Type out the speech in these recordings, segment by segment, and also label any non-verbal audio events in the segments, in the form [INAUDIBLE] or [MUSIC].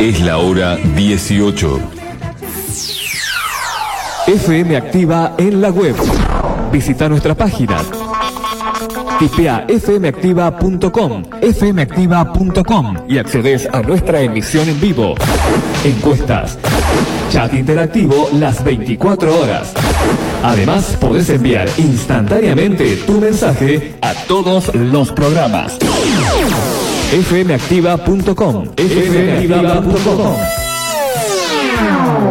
Es la hora 18. FM Activa en la web. Visita nuestra página. Tipea fmactiva.com, fmactiva.com y accedes a nuestra emisión en vivo. Encuestas. Chat interactivo las 24 horas. Además, podés enviar instantáneamente tu mensaje a todos los programas. fmactiva.com, fmactiva.com.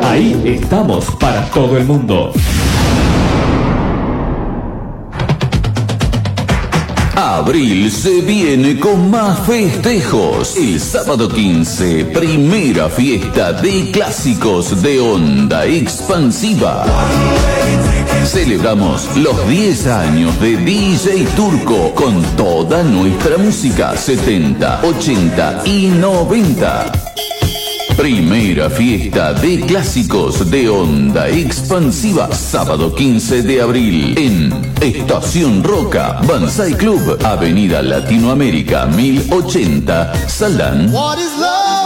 Ahí estamos para todo el mundo. Abril se viene con más festejos. El sábado 15, primera fiesta de clásicos de onda expansiva. Celebramos los 10 años de DJ Turco con toda nuestra música 70, 80 y 90. Primera fiesta de clásicos de onda expansiva, sábado 15 de abril en Estación Roca, Banzai Club, Avenida Latinoamérica 1080, Salán.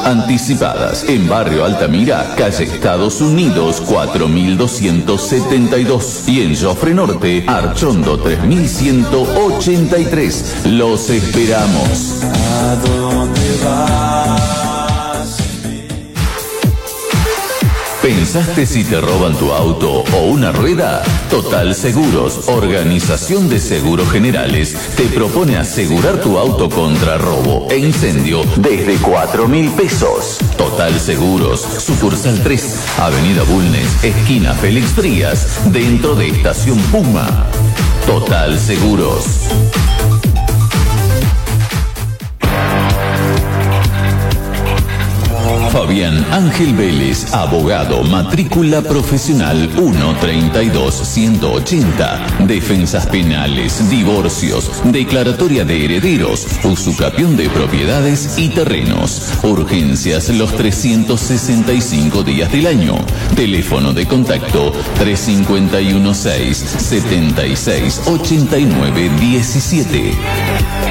Anticipadas en Barrio Altamira, calle Estados Unidos 4272 y en Jofre Norte, Archondo 3183. Los esperamos. ¿Pensaste si te roban tu auto o una rueda? Total Seguros, organización de seguros generales, te propone asegurar tu auto contra robo e incendio desde 4 mil pesos. Total Seguros, sucursal 3, Avenida Bulnes, esquina Félix Frías, dentro de Estación Puma. Total Seguros. Fabián Ángel Vélez, abogado, matrícula profesional 132-180. Defensas penales, divorcios, declaratoria de herederos, usucapión de propiedades y terrenos. Urgencias los 365 días del año. Teléfono de contacto 351-6-76-89-17.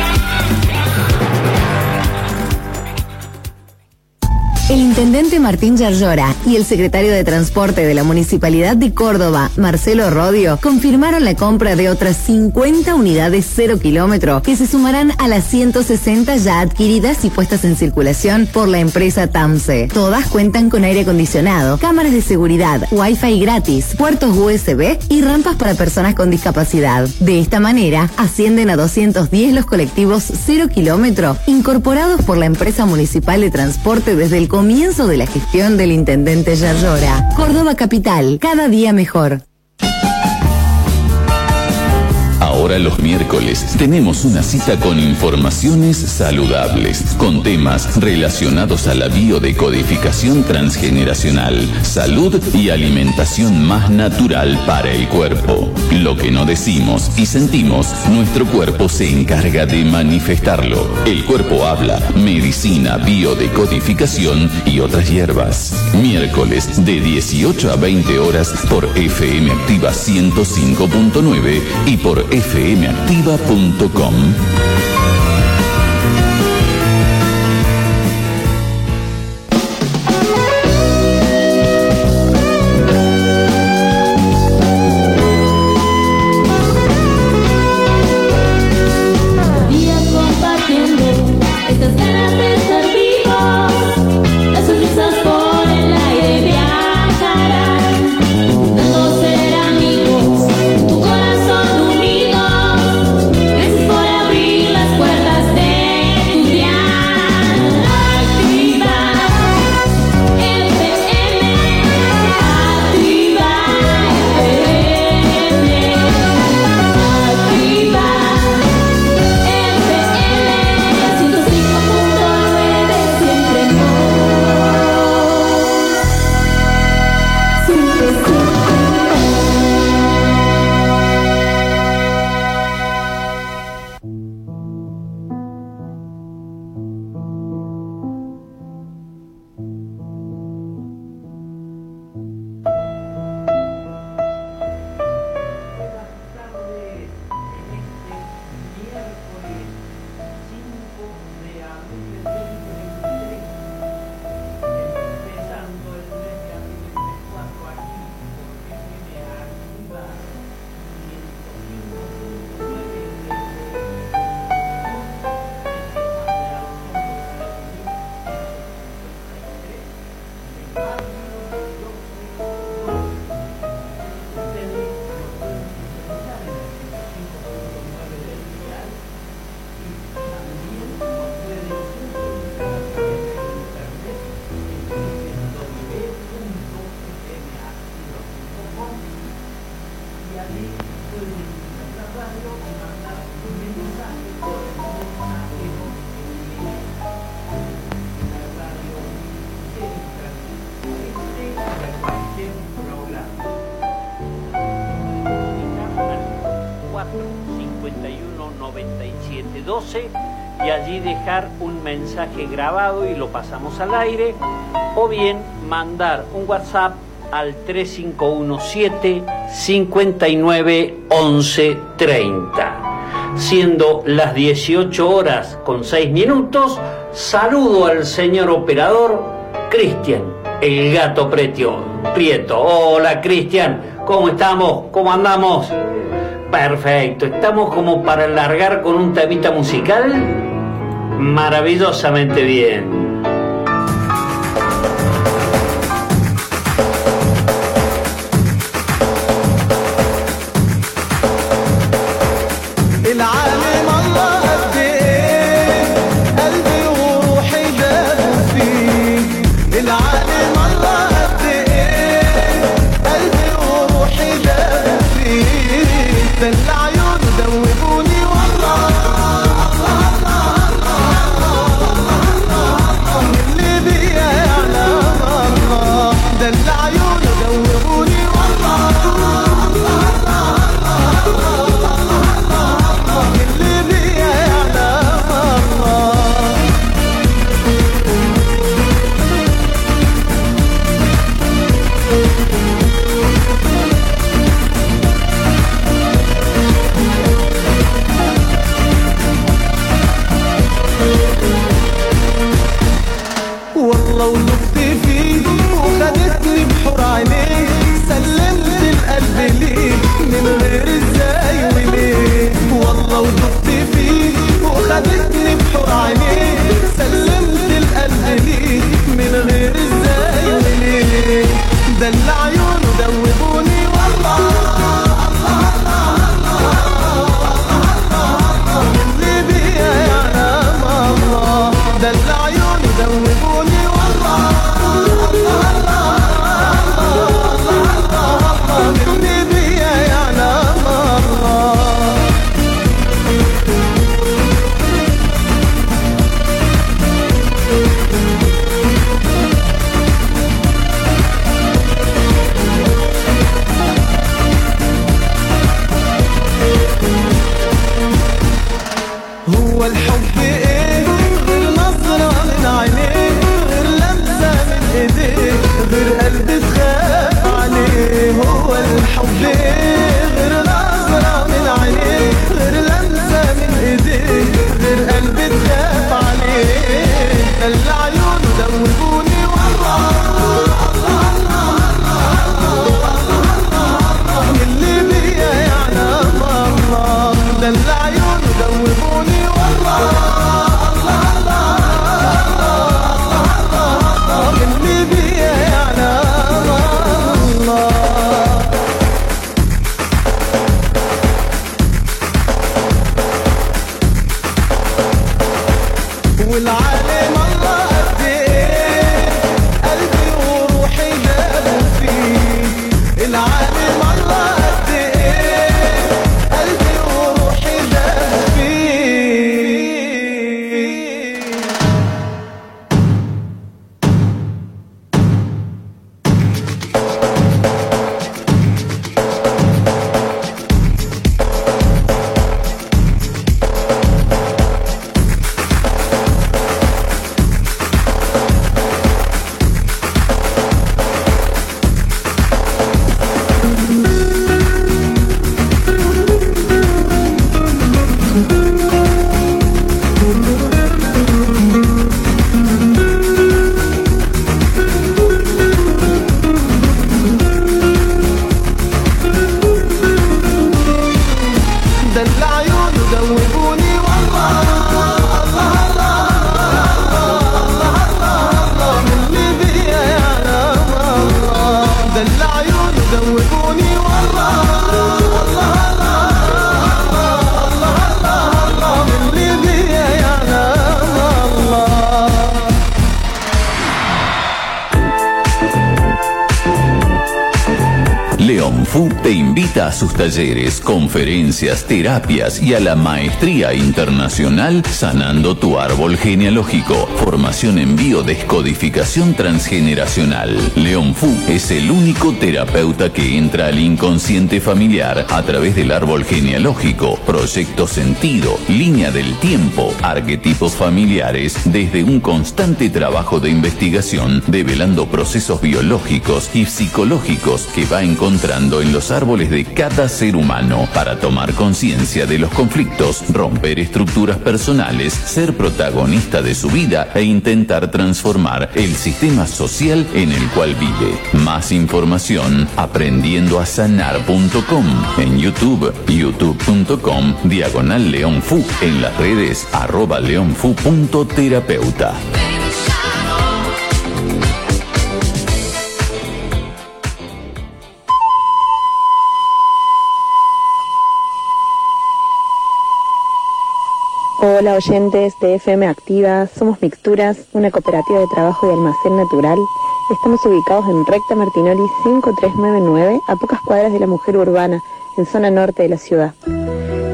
El intendente Martín Yarlora y el secretario de Transporte de la Municipalidad de Córdoba, Marcelo Rodio, confirmaron la compra de otras 50 unidades cero kilómetro que se sumarán a las 160 ya adquiridas y puestas en circulación por la empresa TAMSE. Todas cuentan con aire acondicionado, cámaras de seguridad, wifi gratis, puertos USB y rampas para personas con discapacidad. De esta manera, ascienden a 210 los colectivos cero kilómetro incorporados por la empresa municipal de transporte desde el comienzo de la gestión del intendente Yarlora. Córdoba Capital, cada día mejor. Ahora los miércoles tenemos una cita con informaciones saludables, con temas relacionados a la biodecodificación transgeneracional, salud y alimentación más natural para el cuerpo. Lo que no decimos y sentimos, nuestro cuerpo se encarga de manifestarlo. El cuerpo habla, medicina, biodecodificación y otras hierbas. Miércoles de 18 a 20 horas por FM Activa 105.9 y por fmactiva.com. grabado y lo pasamos al aire o bien mandar un WhatsApp al 3517 59 11 30. Siendo las 18 horas con 6 minutos, saludo al señor operador Cristian, el gato pretio, Prieto. Hola Cristian, ¿cómo estamos? ¿Cómo andamos? Perfecto, estamos como para largar con un temita musical maravillosamente bien. Invita a sus talleres, conferencias, terapias y a la maestría internacional Sanando tu árbol genealógico. Formación en biodescodificación transgeneracional. León Fu es el único terapeuta que entra al inconsciente familiar a través del árbol genealógico, proyecto sentido, línea del tiempo, arquetipos familiares, desde un constante trabajo de investigación, develando procesos biológicos y psicológicos que va encontrando en los árboles de cada ser humano para tomar conciencia de los conflictos, romper estructuras personales, ser protagonista de su vida e intentar transformar el sistema social en el cual vive. Más información aprendiendoasanar.com en YouTube, youtube.com, diagonal leonfu, en las redes arroba leonfu.terapeuta. Hola oyentes de FM Activa, somos Mixturas, una cooperativa de trabajo y almacén natural. Estamos ubicados en Recta Martinoli 5399, a pocas cuadras de la mujer urbana, en zona norte de la ciudad.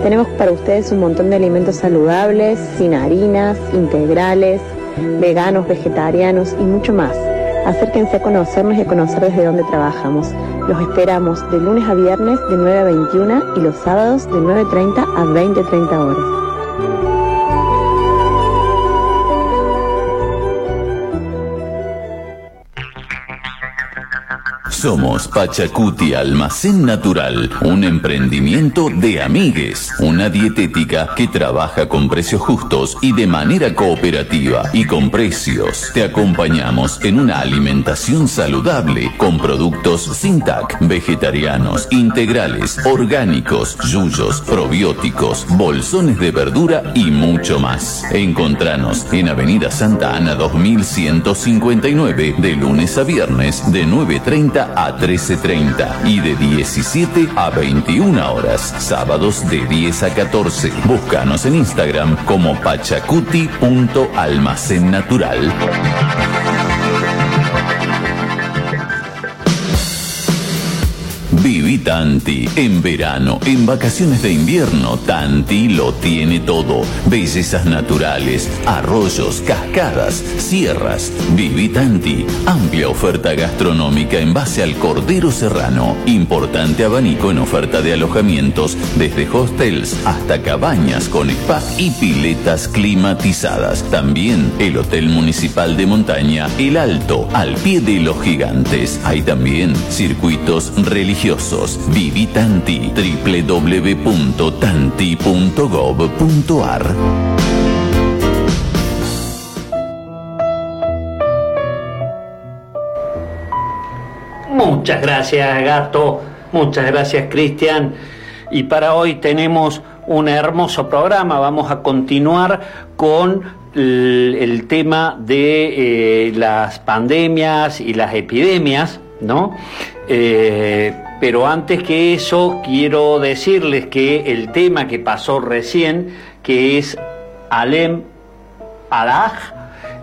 Tenemos para ustedes un montón de alimentos saludables, sin harinas, integrales, veganos, vegetarianos y mucho más. Acérquense a conocernos y a conocer desde dónde trabajamos. Los esperamos de lunes a viernes de 9 a 21 y los sábados de 9.30 a 20.30 horas. Somos Pachacuti Almacén Natural, un emprendimiento de amigues, una dietética que trabaja con precios justos y de manera cooperativa y con precios. Te acompañamos en una alimentación saludable con productos sin TAC, vegetarianos, integrales, orgánicos, yuyos, probióticos, bolsones de verdura y mucho más. Encontranos en Avenida Santa Ana 2159 de lunes a viernes de 9.30 a 13.30 y de 17 a 21 horas, sábados de 10 a 14. Búscanos en Instagram como pachacuti.almacén natural. Viví Tanti. En verano, en vacaciones de invierno, Tanti lo tiene todo. Bellezas naturales, arroyos, cascadas, sierras. Viví Tanti. Amplia oferta gastronómica en base al Cordero Serrano. Importante abanico en oferta de alojamientos, desde hostels hasta cabañas con spa y piletas climatizadas. También el Hotel Municipal de Montaña El Alto, al pie de los gigantes. Hay también circuitos religiosos. Vivi Tanti, www.tanti.gov.ar. Muchas gracias, Gato. Muchas gracias, Cristian. Y para hoy tenemos un hermoso programa. Vamos a continuar con el, el tema de eh, las pandemias y las epidemias, ¿no? Eh, pero antes que eso, quiero decirles que el tema que pasó recién, que es Alem Alaj,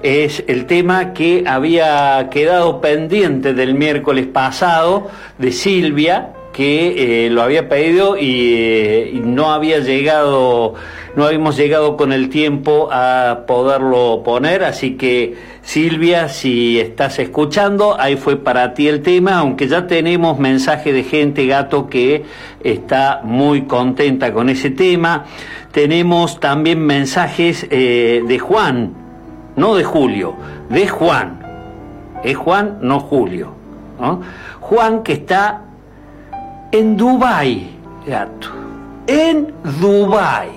es el tema que había quedado pendiente del miércoles pasado de Silvia, que eh, lo había pedido y, eh, y no había llegado, no habíamos llegado con el tiempo a poderlo poner, así que Silvia, si estás escuchando, ahí fue para ti el tema, aunque ya tenemos mensaje de gente, gato, que está muy contenta con ese tema. Tenemos también mensajes eh, de Juan, no de Julio, de Juan. Es Juan, no Julio. Juan que está en Dubai, gato. En Dubai.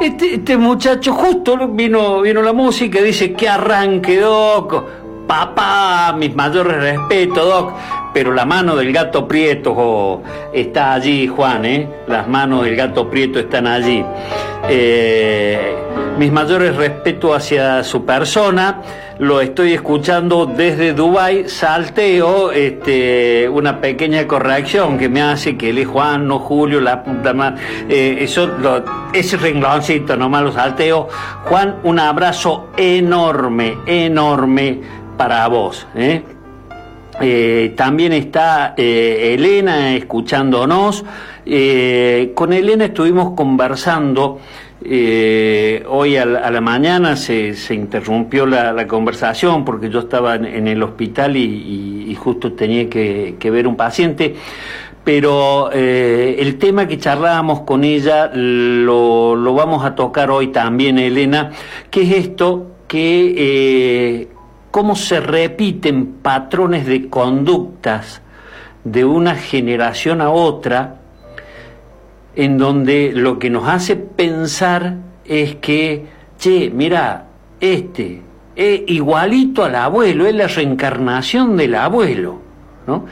Este, este muchacho justo vino, vino la música y dice que arranque, Doc. Papá, mis mayores respetos, Doc. Pero la mano del gato Prieto oh, está allí, Juan, ¿eh? Las manos del gato Prieto están allí. Eh, mis mayores respetos hacia su persona. Lo estoy escuchando desde Dubai. Salteo este, una pequeña corrección que me hace que él Juan, no Julio, la puta madre. Eh, ese rengloncito nomás lo salteo. Juan, un abrazo enorme, enorme para vos. ¿eh? Eh, también está Elena escuchándonos. Eh, con Elena estuvimos conversando. eh, hoy a la, mañana se, interrumpió la, conversación porque yo estaba en, el hospital y, justo tenía que, ver un paciente. Pero eh, el tema que charlábamos con ella lo, lo vamos a tocar hoy también, Elena, que es esto que eh, cómo se repiten patrones de conductas de una generación a otra, en donde lo que nos hace pensar es que, che, mira, este es igualito al abuelo, es la reencarnación del abuelo, ¿no?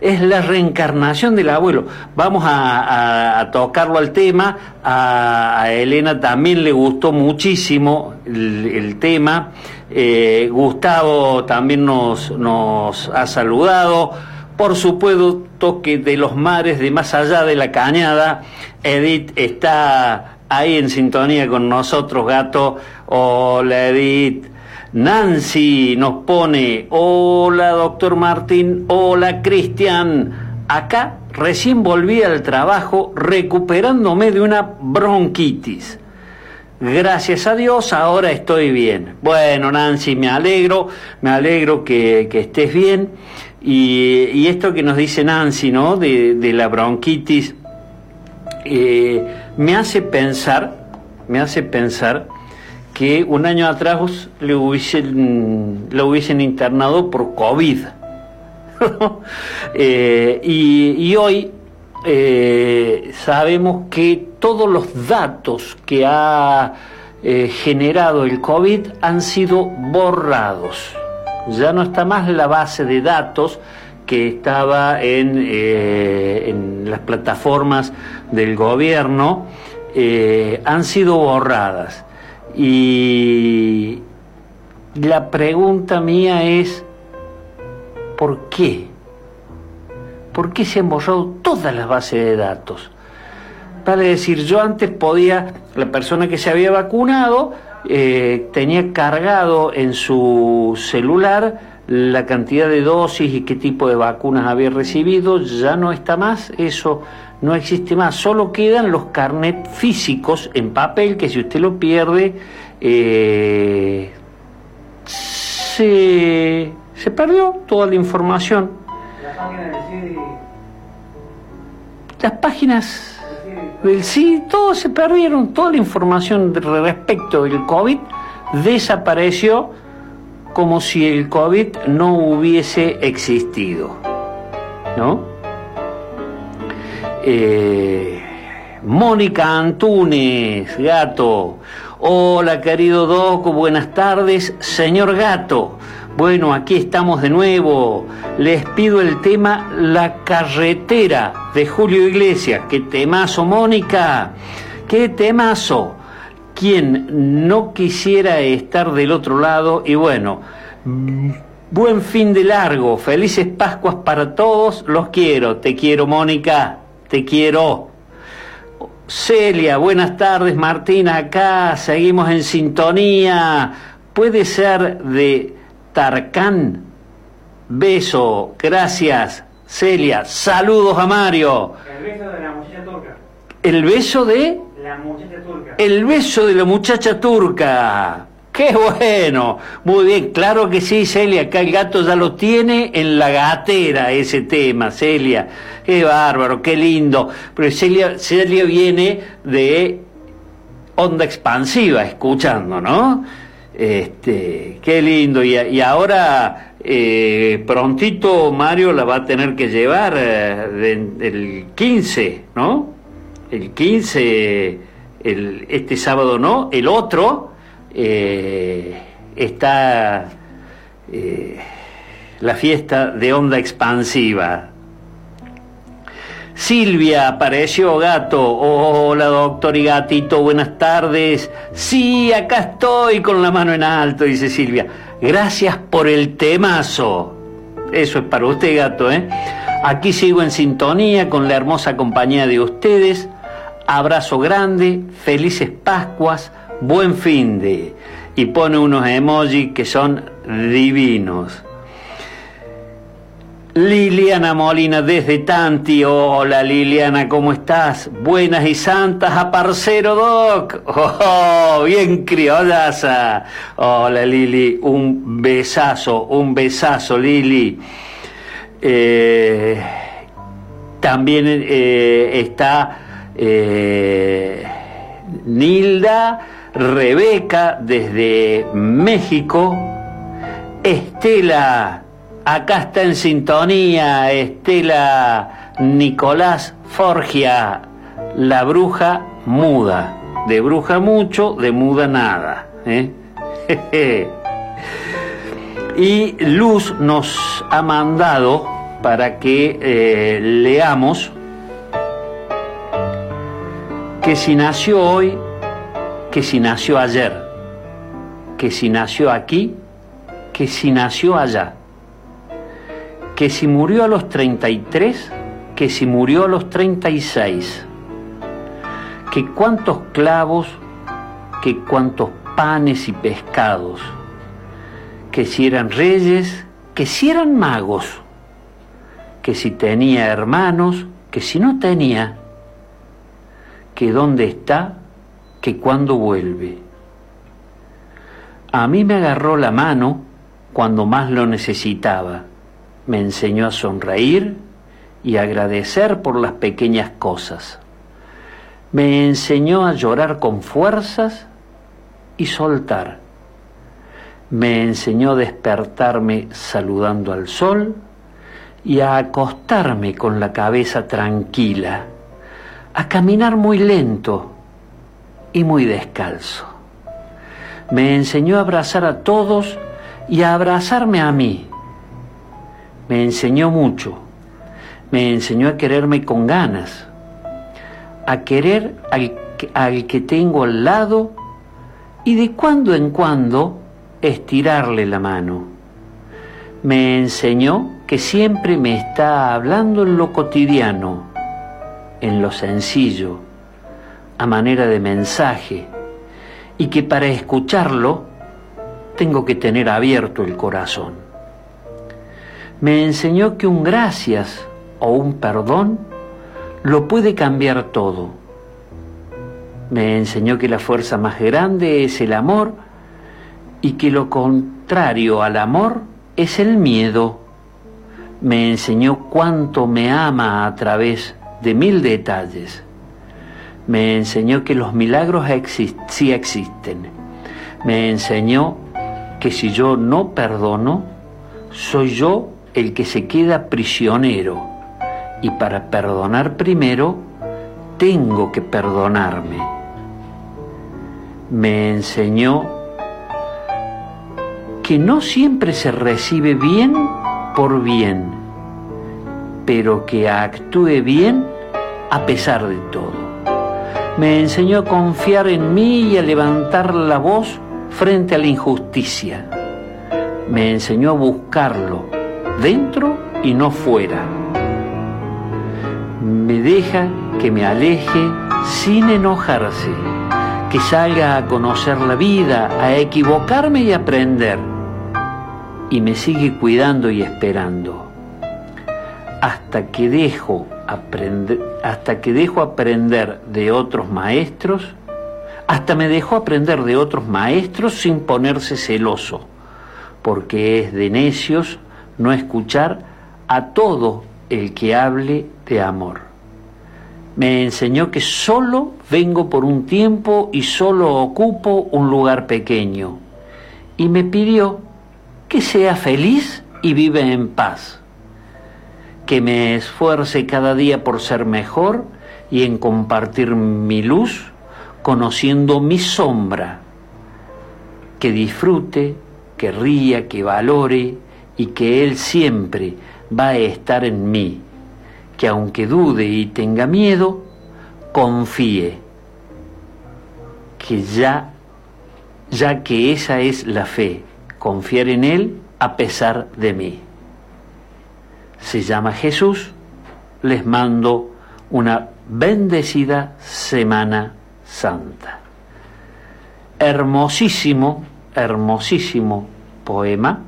Es la reencarnación del abuelo. Vamos a, tocarlo al tema. A, Elena también le gustó muchísimo el, el tema. Eh, Gustavo también nos, nos ha saludado. Por supuesto que de los mares de más allá de la cañada, Edith está ahí en sintonía con nosotros, gato. Hola Edith. Nancy nos pone, hola doctor Martín, hola Cristian. Acá recién volví al trabajo recuperándome de una bronquitis. Gracias a Dios, ahora estoy bien. Bueno, Nancy, me alegro, me alegro que, que estés bien. Y, esto que nos dice Nancy, ¿no? De, la bronquitis, eh, me hace pensar, me hace pensar que un año atrás le hubiesen, lo hubiesen internado por COVID. [LAUGHS] Eh, y, y hoy eh, sabemos que todos los datos que ha eh, generado el COVID han sido borrados. Ya no está más la base de datos que estaba en, eh, las plataformas del gobierno, eh, han sido borradas. Y la pregunta mía es, ¿por qué? ¿Por qué se han borrado todas las bases de datos? Vale decir, yo antes podía, la persona que se había vacunado eh, tenía cargado en su celular la cantidad de dosis y qué tipo de vacunas había recibido, ya no está más, eso no existe más, solo quedan los carnet físicos en papel que si usted lo pierde, eh, se, se perdió toda la información. Las páginas sí, todos se perdieron, toda la información respecto del COVID desapareció como si el COVID no hubiese existido. ¿No? Eh, Mónica Antunes, gato. Hola, querido Doco, buenas tardes, señor gato. Bueno, aquí estamos de nuevo. Les pido el tema La carretera de Julio Iglesias. ¡Qué temazo, Mónica! ¡Qué temazo! Quien no quisiera estar del otro lado, y bueno, buen fin de largo, felices Pascuas para todos, los quiero, te quiero, Mónica, te quiero. Celia, buenas tardes, Martín, acá seguimos en sintonía. Puede ser de Tarcán. Beso, gracias, Celia. Saludos a Mario. El beso de la muchacha turca. El beso de... La muchacha turca. El beso de la muchacha turca. ¡Qué bueno! Muy bien, claro que sí, Celia. Acá el gato ya lo tiene en la gatera ese tema, Celia. Qué bárbaro, qué lindo. Pero Celia, Celia viene de onda expansiva, escuchando, ¿no? Este, qué lindo. Y, y ahora, eh, prontito Mario la va a tener que llevar eh, el 15, ¿no? El 15, el, este sábado no, el otro eh, está eh, la fiesta de onda expansiva. Silvia apareció gato. Hola doctor y gatito, buenas tardes. Sí, acá estoy con la mano en alto, dice Silvia. Gracias por el temazo. Eso es para usted, gato, ¿eh? Aquí sigo en sintonía con la hermosa compañía de ustedes. Abrazo grande, felices Pascuas, buen fin de. Y pone unos emojis que son divinos. Liliana Molina desde Tanti. Hola Liliana, ¿cómo estás? Buenas y santas a Parcero Doc. [LAUGHS] Oh, bien criollaza. Hola Lili, un besazo, un besazo Lili. Eh, también eh, está eh, Nilda, Rebeca desde México, Estela, acá está en sintonía, Estela Nicolás Forgia, la bruja muda, de bruja mucho, de muda nada. ¿eh? [LAUGHS] y Luz nos ha mandado para que eh, leamos que si nació hoy, que si nació ayer, que si nació aquí, que si nació allá, que si murió a los 33, que si murió a los 36, que cuántos clavos, que cuántos panes y pescados, que si eran reyes, que si eran magos, que si tenía hermanos, que si no tenía, que dónde está, que cuándo vuelve. A mí me agarró la mano cuando más lo necesitaba, me enseñó a sonreír y agradecer por las pequeñas cosas. Me enseñó a llorar con fuerzas y soltar. Me enseñó a despertarme saludando al sol y a acostarme con la cabeza tranquila, a caminar muy lento y muy descalzo. Me enseñó a abrazar a todos y a abrazarme a mí. Me enseñó mucho. Me enseñó a quererme con ganas, a querer al, al que tengo al lado y de cuando en cuando estirarle la mano. Me enseñó que siempre me está hablando en lo cotidiano, en lo sencillo, a manera de mensaje, y que para escucharlo tengo que tener abierto el corazón. Me enseñó que un gracias o un perdón lo puede cambiar todo. Me enseñó que la fuerza más grande es el amor y que lo contrario al amor es el miedo. Me enseñó cuánto me ama a través de mil detalles. Me enseñó que los milagros exist sí existen. Me enseñó que si yo no perdono, soy yo el que se queda prisionero. Y para perdonar primero, tengo que perdonarme. Me enseñó que no siempre se recibe bien por bien, pero que actúe bien a pesar de todo. Me enseñó a confiar en mí y a levantar la voz frente a la injusticia. Me enseñó a buscarlo dentro y no fuera. Me deja que me aleje sin enojarse, que salga a conocer la vida, a equivocarme y aprender. Y me sigue cuidando y esperando. Hasta que dejo aprender, hasta que aprender de otros maestros, hasta me dejó aprender de otros maestros sin ponerse celoso, porque es de necios no escuchar a todo el que hable de amor. Me enseñó que solo vengo por un tiempo y solo ocupo un lugar pequeño. Y me pidió que sea feliz y vive en paz. Que me esfuerce cada día por ser mejor y en compartir mi luz, conociendo mi sombra. Que disfrute, que ría, que valore y que Él siempre va a estar en mí, que aunque dude y tenga miedo, confíe, que ya, ya que esa es la fe, confiar en Él a pesar de mí. Se llama Jesús, les mando una bendecida Semana Santa. Hermosísimo, hermosísimo poema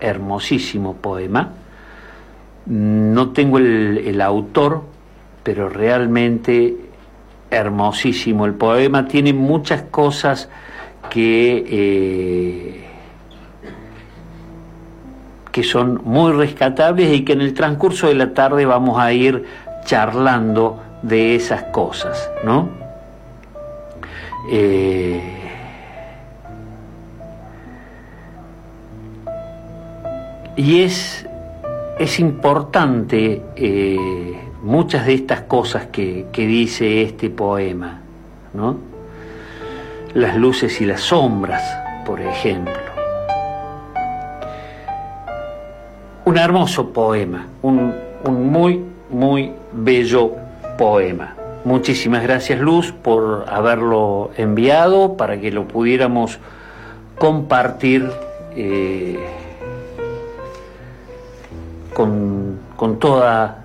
hermosísimo poema No tengo el, autor, pero realmente hermosísimo. El poema tiene muchas cosas que, eh, que son muy rescatables y que en el transcurso de la tarde vamos a ir charlando de esas cosas, ¿no? Eh, y es, es importante eh, muchas de estas cosas que, que dice este poema, ¿no? Las luces y las sombras, por ejemplo. Un hermoso poema, un, un muy, muy bello poema. Muchísimas gracias Luz por haberlo enviado para que lo pudiéramos compartir eh, con, con toda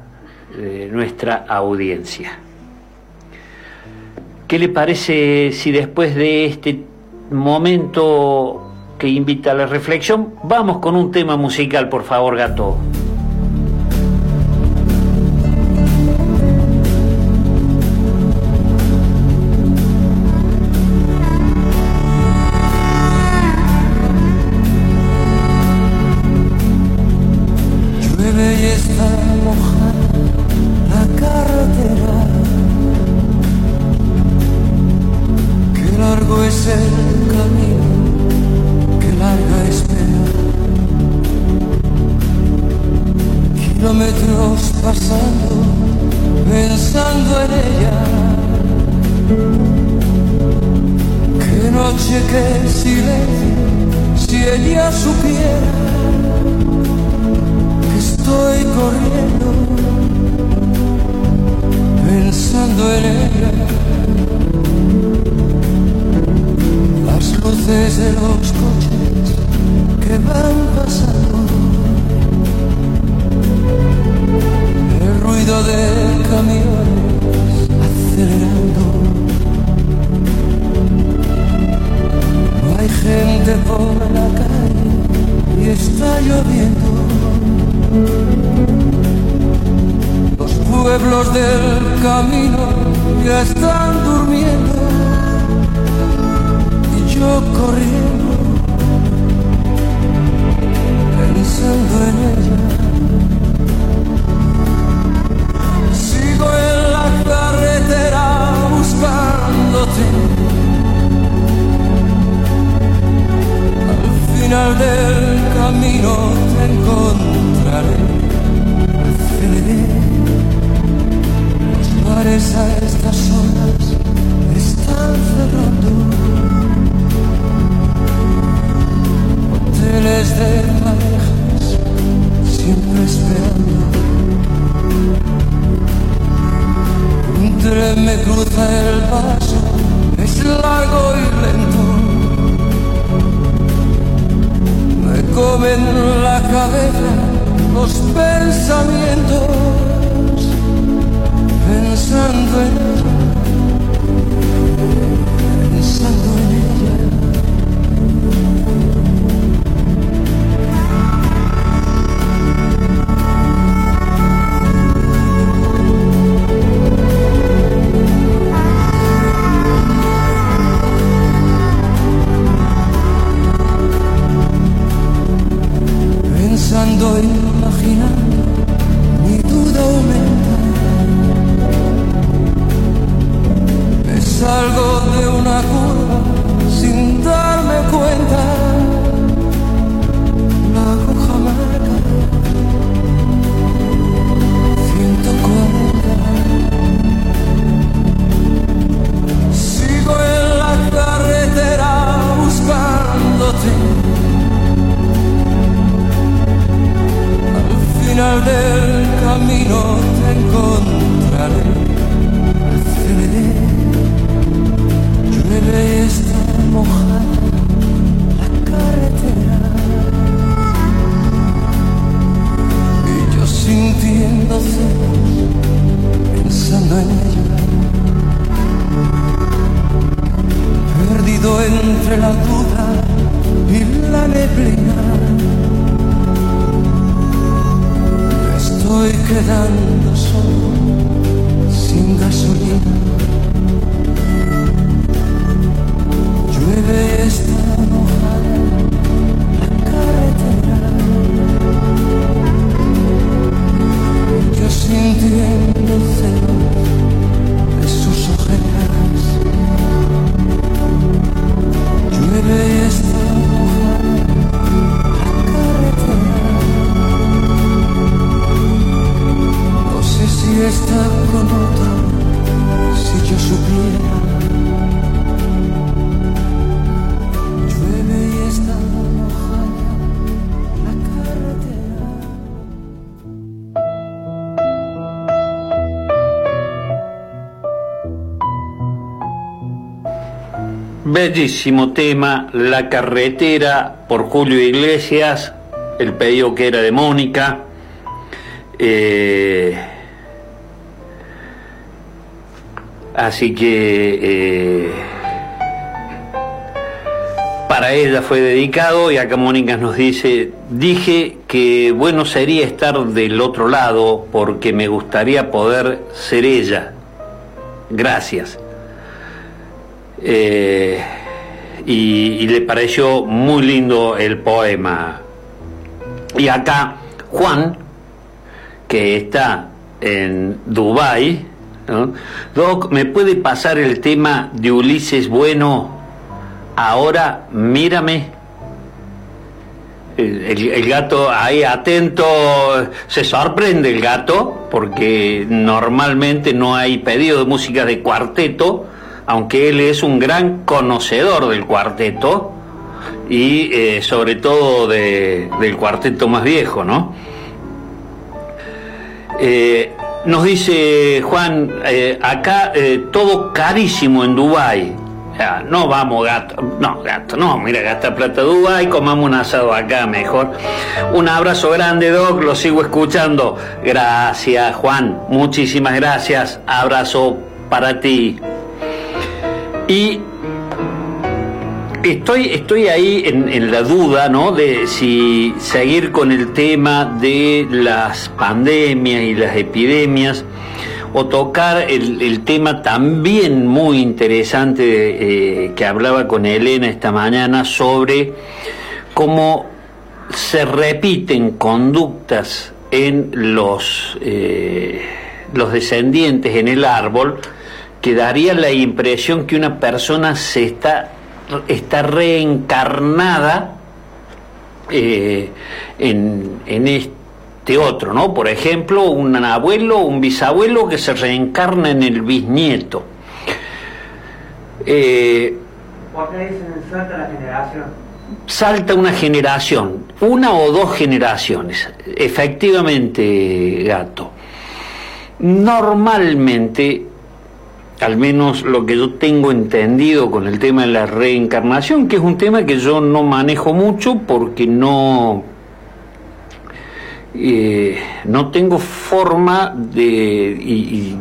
eh, nuestra audiencia. ¿Qué le parece si después de este momento que invita a la reflexión, vamos con un tema musical, por favor, gato? Pensando, imaginando, mi duda aumenta. Me salgo de una curva sin darme cuenta. La aguja marca 140. Sigo en la carretera buscándote. Final del camino te encontraré. Aceleré, llueve y está mojada la carretera. Y yo pensando en ella. Perdido entre la duda y la neblina. Estoy quedando solo, sin gasolina. Llueve y está mojada la carretera. Yo sintiendo celos Bellísimo tema, La carretera por Julio Iglesias, el pedido que era de Mónica. Eh, así que eh, para ella fue dedicado y acá Mónica nos dice, dije que bueno sería estar del otro lado porque me gustaría poder ser ella. Gracias. Eh, y, le pareció muy lindo el poema. Y acá Juan, que está en Dubái. Doc, ¿me puede pasar el tema de Ulises Bueno? Ahora mírame. El- el gato ahí atento, se sorprende el gato, porque normalmente no hay pedido de música de cuarteto, aunque él es un gran conocedor del cuarteto y eh, sobre todo de- del cuarteto más viejo, ¿no? Eh, nos dice Juan, eh, acá todo carísimo en Dubái. No vamos gato, no gato, no, mira, gasta plata Dubái, comamos un asado acá mejor. Un abrazo grande, Doc, lo sigo escuchando. Gracias, Juan, muchísimas gracias. Abrazo para ti. Y Estoy, estoy ahí en, la duda, ¿no? De si seguir con el tema de las pandemias y las epidemias o tocar el, el tema también muy interesante eh, que hablaba con Elena esta mañana sobre cómo se repiten conductas en los, eh, los descendientes en el árbol que daría la impresión que una persona se está, está reencarnada eh, en, en este otro, ¿no? Por ejemplo, un abuelo, un bisabuelo que se reencarna en el bisnieto. Eh, ¿Por qué dicen salta la generación? salta una generación, una o dos generaciones, efectivamente, gato. Normalmente, al menos lo que yo tengo entendido con el tema de la reencarnación, que es un tema que yo no manejo mucho porque no, eh, no tengo forma de, y,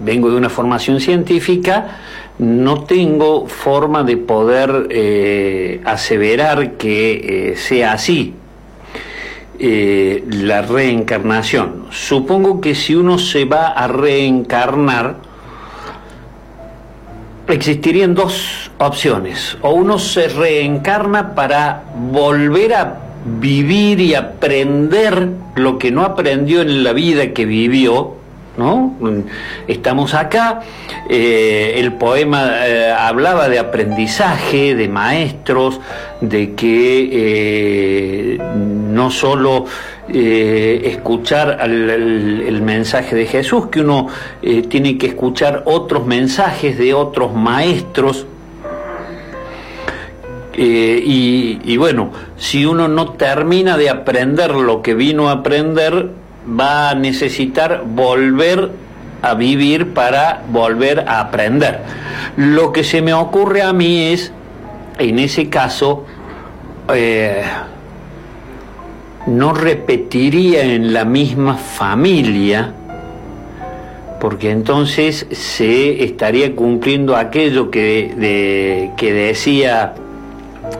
vengo de una formación científica, no tengo forma de poder eh, aseverar que eh, sea así la reencarnación. Supongo que si uno se va a reencarnar, existirían dos opciones. O uno se reencarna para volver a vivir y aprender lo que no aprendió en la vida que vivió, ¿no? Estamos acá, eh, el poema eh, hablaba de aprendizaje, de maestros, de que eh, no solo eh, escuchar el mensaje de Jesús, que uno eh, tiene que escuchar otros mensajes de otros maestros, eh, y, bueno, si uno no termina de aprender lo que vino a aprender, va a necesitar volver a vivir para volver a aprender. Lo que se me ocurre a mí es, en ese caso, no repetiría en la misma familia, porque entonces se estaría cumpliendo aquello que, que decía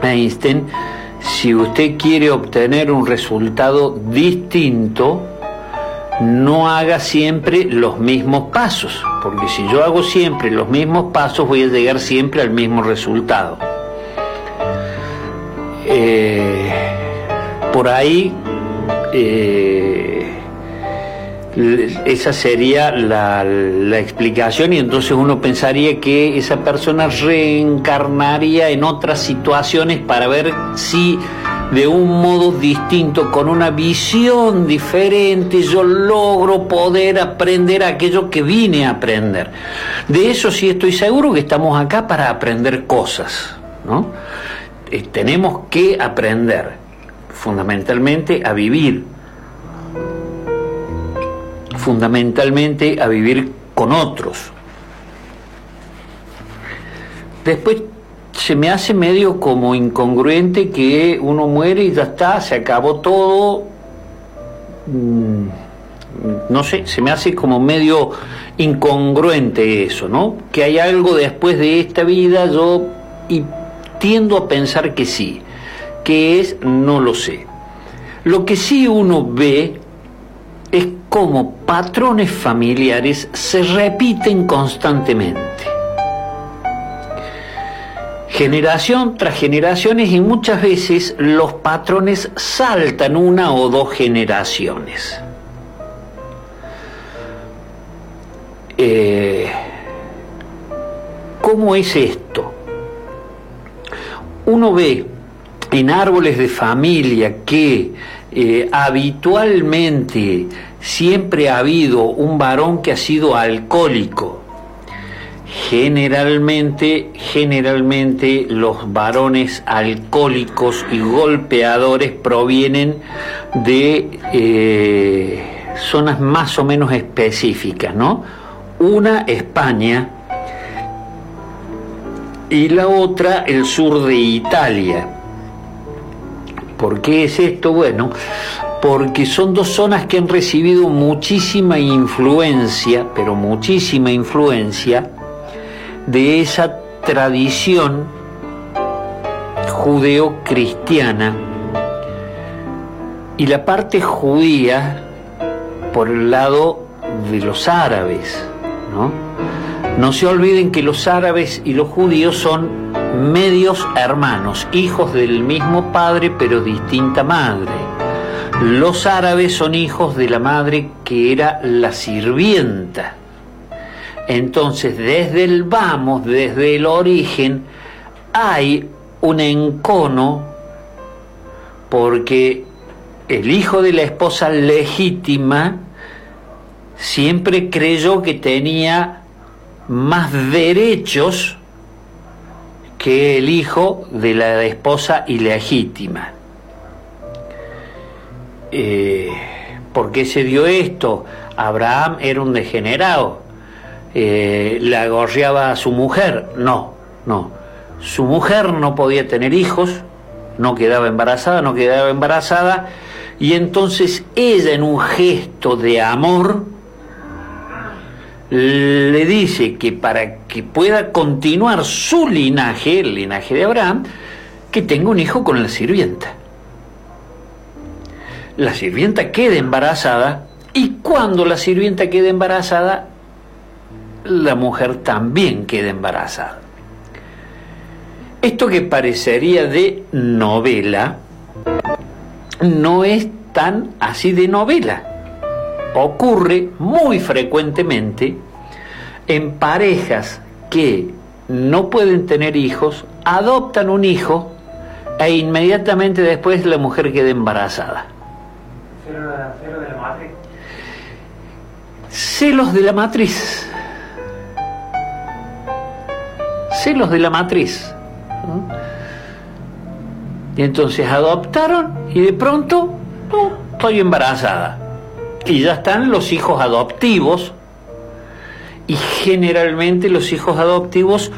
Einstein, si usted quiere obtener un resultado distinto, no haga siempre los mismos pasos, porque si yo hago siempre los mismos pasos voy a llegar siempre al mismo resultado. Eh, por ahí eh, esa sería la, la explicación y entonces uno pensaría que esa persona reencarnaría en otras situaciones para ver si de un modo distinto, con una visión diferente, yo logro poder aprender aquello que vine a aprender. De eso sí estoy seguro que estamos acá para aprender cosas, ¿no? Eh, tenemos que aprender fundamentalmente a vivir, fundamentalmente a vivir con otros. Después se me hace medio como incongruente que uno muere y ya está, se acabó todo. Mm, No sé, se me hace como medio incongruente eso, ¿no? Que hay algo después de esta vida, yo y tiendo a pensar que sí. ¿Qué es? No lo sé. Lo que sí uno ve es cómo patrones familiares se repiten constantemente. Generación tras generaciones y muchas veces los patrones saltan una o dos generaciones. Eh, ¿Cómo es esto? Uno ve en árboles de familia que eh, habitualmente siempre ha habido un varón que ha sido alcohólico. Generalmente, generalmente los varones alcohólicos y golpeadores provienen de eh, zonas más o menos específicas, ¿no? Una España y la otra el sur de Italia. ¿Por qué es esto? Bueno, porque son dos zonas que han recibido muchísima influencia, pero muchísima influencia, de esa tradición judeo-cristiana y la parte judía por el lado de los árabes, ¿no? No se olviden que los árabes y los judíos son medios hermanos, hijos del mismo padre pero distinta madre. Los árabes son hijos de la madre que era la sirvienta. Entonces, desde el vamos, desde el origen, hay un encono porque el hijo de la esposa legítima siempre creyó que tenía más derechos que el hijo de la esposa ilegítima. Eh, ¿Por qué se dio esto? Abraham era un degenerado. Eh, ¿La gorreaba a su mujer? No, no. Su mujer no podía tener hijos, no quedaba embarazada, no quedaba embarazada, y entonces ella en un gesto de amor le dice que para que pueda continuar su linaje, el linaje de Abraham, que tenga un hijo con la sirvienta. La sirvienta queda embarazada y cuando la sirvienta queda embarazada, la mujer también queda embarazada. Esto que parecería de novela, no es tan así de novela. Ocurre muy frecuentemente en parejas que no pueden tener hijos, adoptan un hijo e inmediatamente después la mujer queda embarazada. Cero de la matriz. Celos de la matriz. Celos de la matriz. Y entonces adoptaron y de pronto, no, estoy embarazada. Y ya están los hijos adoptivos. Y generalmente los hijos adoptivos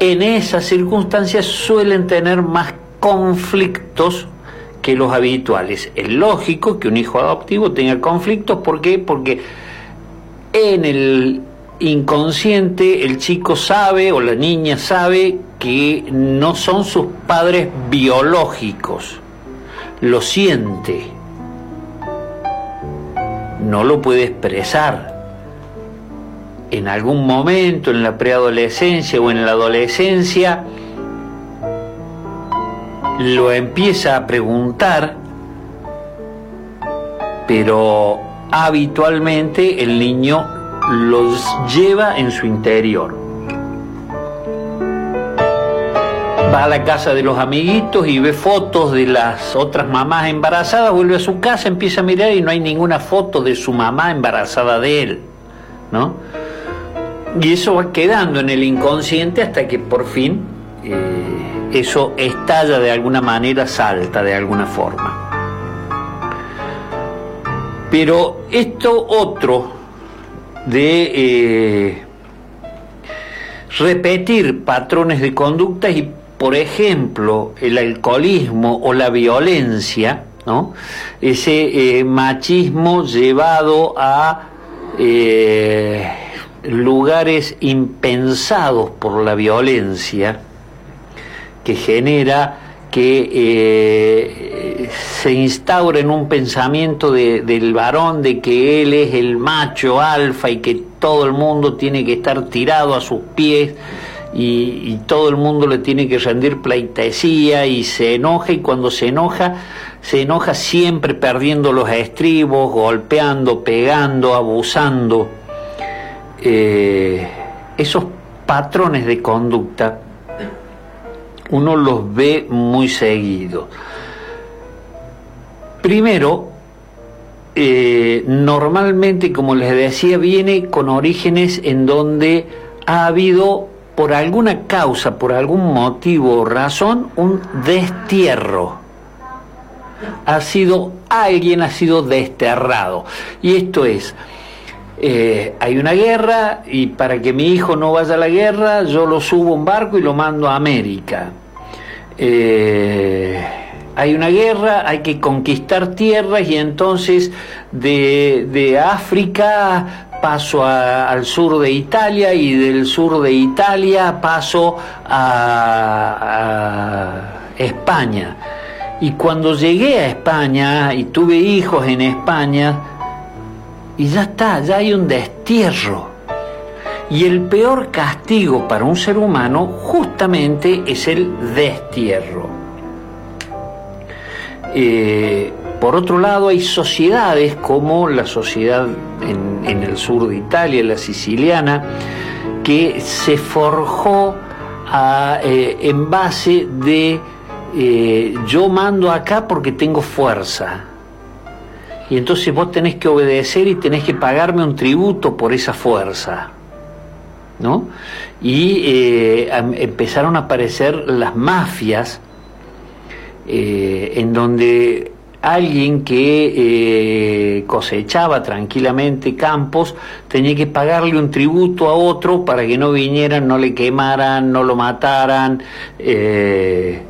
en esas circunstancias suelen tener más conflictos que los habituales. Es lógico que un hijo adoptivo tenga conflictos. ¿Por qué? Porque en el inconsciente el chico sabe o la niña sabe que no son sus padres biológicos. Lo siente. No lo puede expresar. En algún momento, en la preadolescencia o en la adolescencia, lo empieza a preguntar, pero habitualmente el niño los lleva en su interior. Va a la casa de los amiguitos y ve fotos de las otras mamás embarazadas, vuelve a su casa, empieza a mirar y no hay ninguna foto de su mamá embarazada de él, ¿no? Y eso va quedando en el inconsciente hasta que por fin eh, eso estalla de alguna manera, salta de alguna forma. Pero esto otro de eh, repetir patrones de conducta y, por ejemplo, el alcoholismo o la violencia, ¿no? ese eh, machismo llevado a eh, lugares impensados por la violencia, que genera que eh, se instaura en un pensamiento de- del varón de que él es el macho alfa y que todo el mundo tiene que estar tirado a sus pies y, todo el mundo le tiene que rendir pleitesía y se enoja y cuando se enoja se enoja siempre perdiendo los estribos, golpeando, pegando, abusando. Eh, esos patrones de conducta uno los ve muy seguido. Primero, eh, normalmente, como les decía, viene con orígenes en donde ha habido, por alguna causa, por algún motivo o razón, un destierro. Ha sido, alguien ha sido desterrado. Y esto es, eh, hay una guerra y para que mi hijo no vaya a la guerra, yo lo subo a un barco y lo mando a América. Eh, hay una guerra, hay que conquistar tierras y entonces de, de África paso al sur de Italia y del sur de Italia paso a, a España. Y cuando llegué a España y tuve hijos en España, y ya está, ya hay un destierro. Y el peor castigo para un ser humano justamente es el destierro. Eh, por otro lado, hay sociedades como la sociedad en, el sur de Italia, la siciliana, que se forjó a, eh, en base de eh, yo mando acá porque tengo fuerza. Y entonces vos tenés que obedecer y tenés que pagarme un tributo por esa fuerza. ¿No? Y eh, empezaron a aparecer las mafias eh, en donde alguien que eh, cosechaba tranquilamente campos tenía que pagarle un tributo a otro para que no vinieran, no le quemaran, no lo mataran. eh,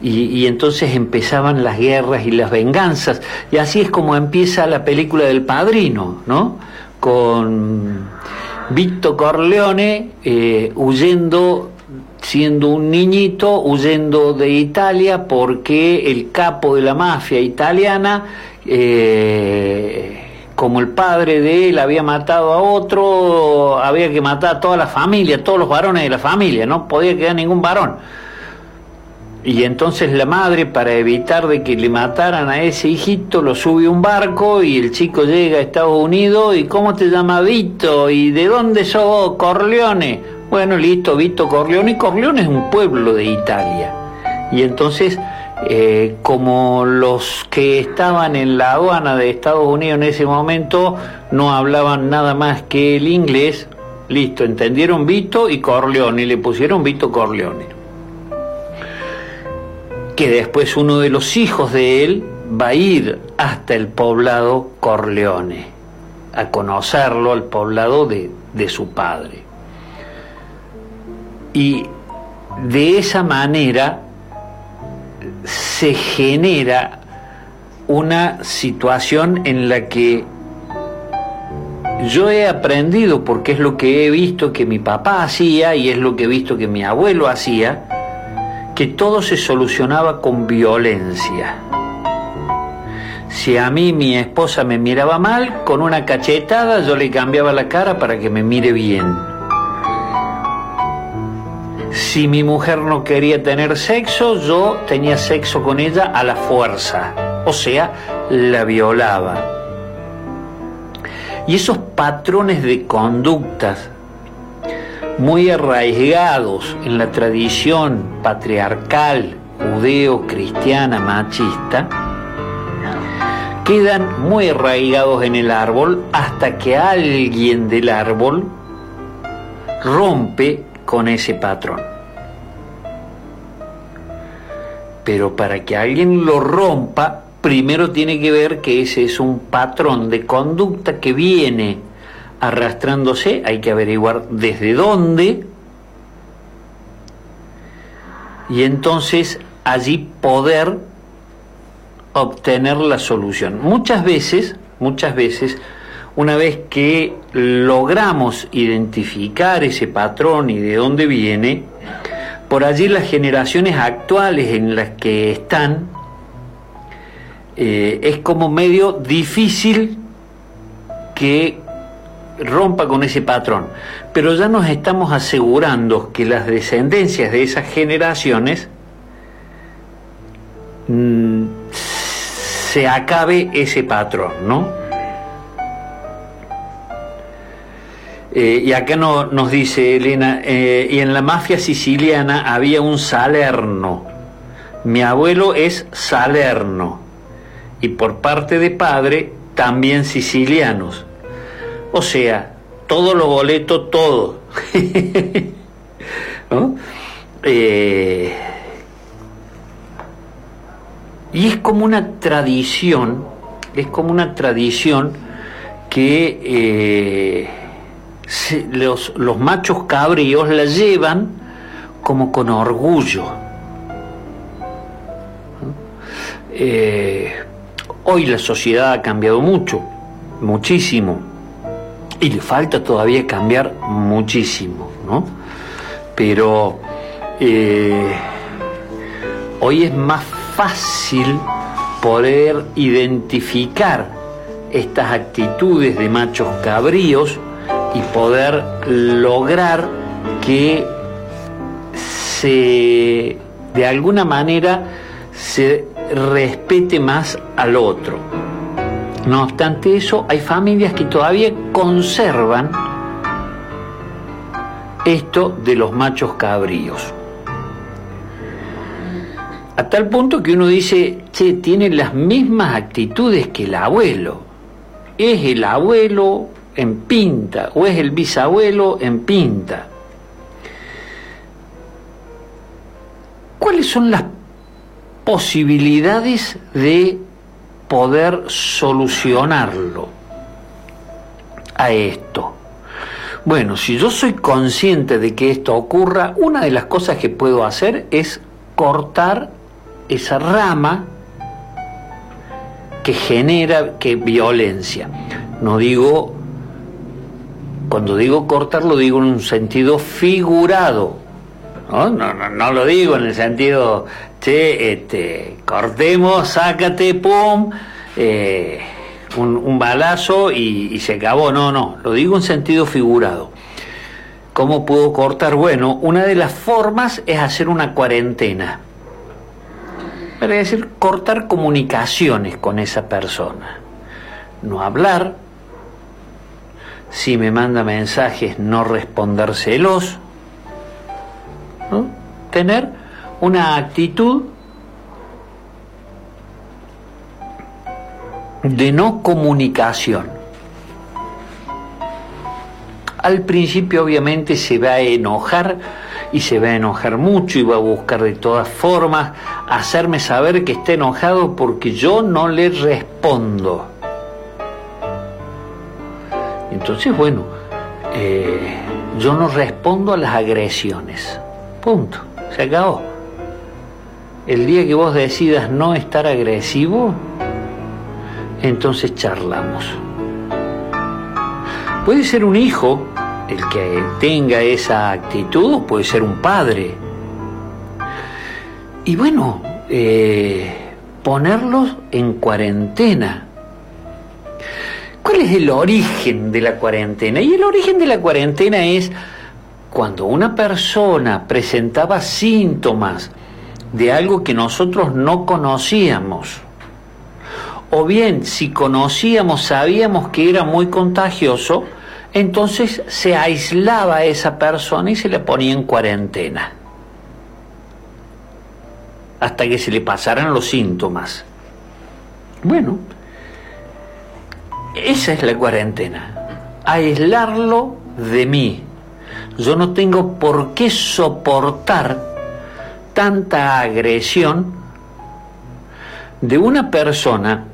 y, entonces empezaban las guerras y las venganzas. Y así es como empieza la película del padrino, ¿no? Con Vito Corleone eh, huyendo, siendo un niñito, huyendo de Italia porque el capo de la mafia italiana, eh, como el padre de él había matado a otro, había que matar a toda la familia, todos los varones de la familia, no podía quedar ningún varón. Y entonces la madre, para evitar de que le mataran a ese hijito, lo sube a un barco y el chico llega a Estados Unidos y ¿cómo te llamas Vito? ¿Y de dónde sos? Corleone. Bueno, listo, Vito Corleone. Y Corleone es un pueblo de Italia. Y entonces, eh, como los que estaban en la aduana de Estados Unidos en ese momento no hablaban nada más que el inglés, listo, entendieron Vito y Corleone y le pusieron Vito Corleone que después uno de los hijos de él va a ir hasta el poblado Corleone, a conocerlo, al poblado de, de su padre. Y de esa manera se genera una situación en la que yo he aprendido, porque es lo que he visto que mi papá hacía y es lo que he visto que mi abuelo hacía, que todo se solucionaba con violencia. Si a mí mi esposa me miraba mal, con una cachetada yo le cambiaba la cara para que me mire bien. Si mi mujer no quería tener sexo, yo tenía sexo con ella a la fuerza, o sea, la violaba. Y esos patrones de conductas muy arraigados en la tradición patriarcal, judeo-cristiana, machista, quedan muy arraigados en el árbol hasta que alguien del árbol rompe con ese patrón. Pero para que alguien lo rompa, primero tiene que ver que ese es un patrón de conducta que viene arrastrándose, hay que averiguar desde dónde, y entonces allí poder obtener la solución. Muchas veces, muchas veces, una vez que logramos identificar ese patrón y de dónde viene, por allí las generaciones actuales en las que están, eh, es como medio difícil que rompa con ese patrón. Pero ya nos estamos asegurando que las descendencias de esas generaciones mm, se acabe ese patrón, ¿no? Eh, y acá no, nos dice Elena, eh, y en la mafia siciliana había un Salerno. Mi abuelo es Salerno. Y por parte de padre, también sicilianos. O sea, todo lo boleto, todo. [LAUGHS] Eh, y es como una tradición, es como una tradición que los, los machos cabríos la llevan como con orgullo. Eh, hoy la sociedad ha cambiado mucho, muchísimo, y le falta todavía cambiar muchísimo, ¿no? Pero eh, hoy es más fácil poder identificar estas actitudes de machos cabríos y poder lograr que se de alguna manera se respete más al otro. No obstante eso, hay familias que todavía conservan esto de los machos cabríos. A tal punto que uno dice, che, tiene las mismas actitudes que el abuelo. Es el abuelo en pinta o es el bisabuelo en pinta. ¿Cuáles son las posibilidades de poder solucionarlo a esto? Bueno, si yo soy consciente de que esto ocurra, una de las cosas que puedo hacer es cortar esa rama que genera que violencia. No digo, cuando digo cortar lo digo en un sentido figurado. No, no, no, no lo digo en el sentido, che, este, cortemos, sácate, pum, eh, un, balazo y, y se acabó. No, no, lo digo en sentido figurado. ¿Cómo puedo cortar? Bueno, una de las formas es hacer una cuarentena. Es decir, cortar comunicaciones con esa persona. No hablar. Si me manda mensajes, no respondérselos. Tener una actitud de no comunicación. Al principio obviamente se va a enojar y se va a enojar mucho y va a buscar de todas formas hacerme saber que está enojado porque yo no le respondo. Entonces, bueno, eh, yo no respondo a las agresiones. Punto. Se acabó. El día que vos decidas no estar agresivo, entonces charlamos. Puede ser un hijo el que tenga esa actitud, puede ser un padre. Y bueno, eh, ponerlos en cuarentena. ¿Cuál es el origen de la cuarentena? Y el origen de la cuarentena es cuando una persona presentaba síntomas de algo que nosotros no conocíamos, o bien si conocíamos, sabíamos que era muy contagioso, entonces se aislaba a esa persona y se le ponía en cuarentena hasta que se le pasaran los síntomas. Bueno, esa es la cuarentena, aislarlo de mí. Yo no tengo por qué soportar tanta agresión de una persona,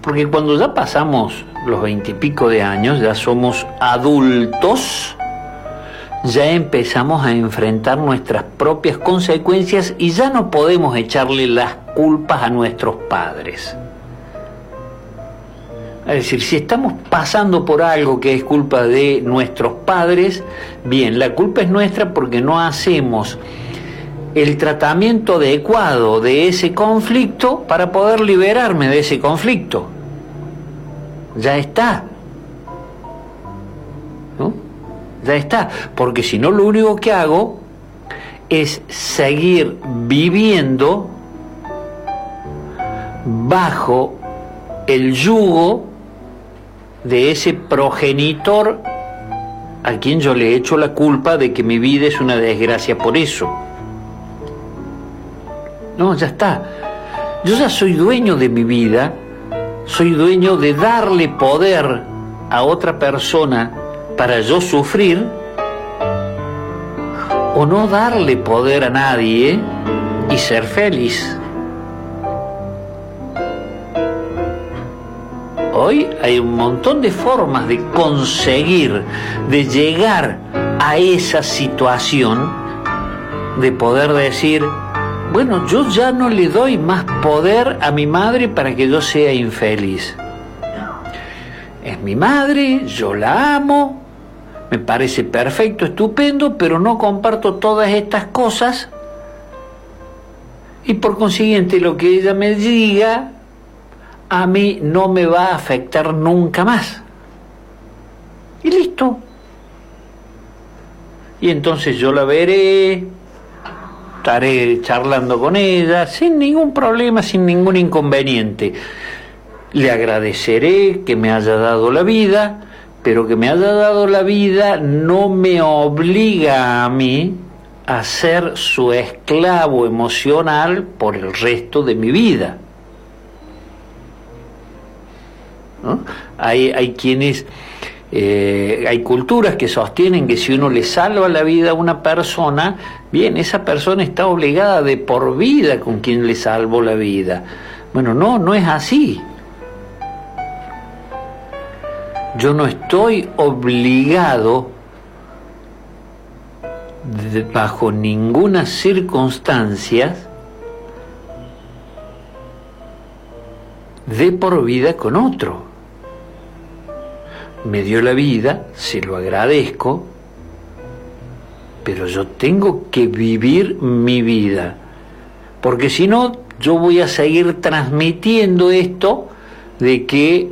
porque cuando ya pasamos los veintipico de años, ya somos adultos, ya empezamos a enfrentar nuestras propias consecuencias y ya no podemos echarle las culpas a nuestros padres. Es decir, si estamos pasando por algo que es culpa de nuestros padres, bien, la culpa es nuestra porque no hacemos el tratamiento adecuado de ese conflicto para poder liberarme de ese conflicto. Ya está. ¿No? Ya está. Porque si no, lo único que hago es seguir viviendo bajo el yugo de ese progenitor a quien yo le echo la culpa de que mi vida es una desgracia por eso. No, ya está. Yo ya soy dueño de mi vida, soy dueño de darle poder a otra persona para yo sufrir o no darle poder a nadie y ser feliz. Hoy hay un montón de formas de conseguir, de llegar a esa situación, de poder decir, bueno, yo ya no le doy más poder a mi madre para que yo sea infeliz. Es mi madre, yo la amo, me parece perfecto, estupendo, pero no comparto todas estas cosas y por consiguiente lo que ella me diga a mí no me va a afectar nunca más. Y listo. Y entonces yo la veré, estaré charlando con ella sin ningún problema, sin ningún inconveniente. Le agradeceré que me haya dado la vida, pero que me haya dado la vida no me obliga a mí a ser su esclavo emocional por el resto de mi vida. Hay, hay quienes, eh, hay culturas que sostienen que si uno le salva la vida a una persona, bien, esa persona está obligada de por vida con quien le salvó la vida. Bueno, no, no es así. Yo no estoy obligado bajo ninguna circunstancia de por vida con otro. Me dio la vida, se lo agradezco, pero yo tengo que vivir mi vida, porque si no, yo voy a seguir transmitiendo esto de que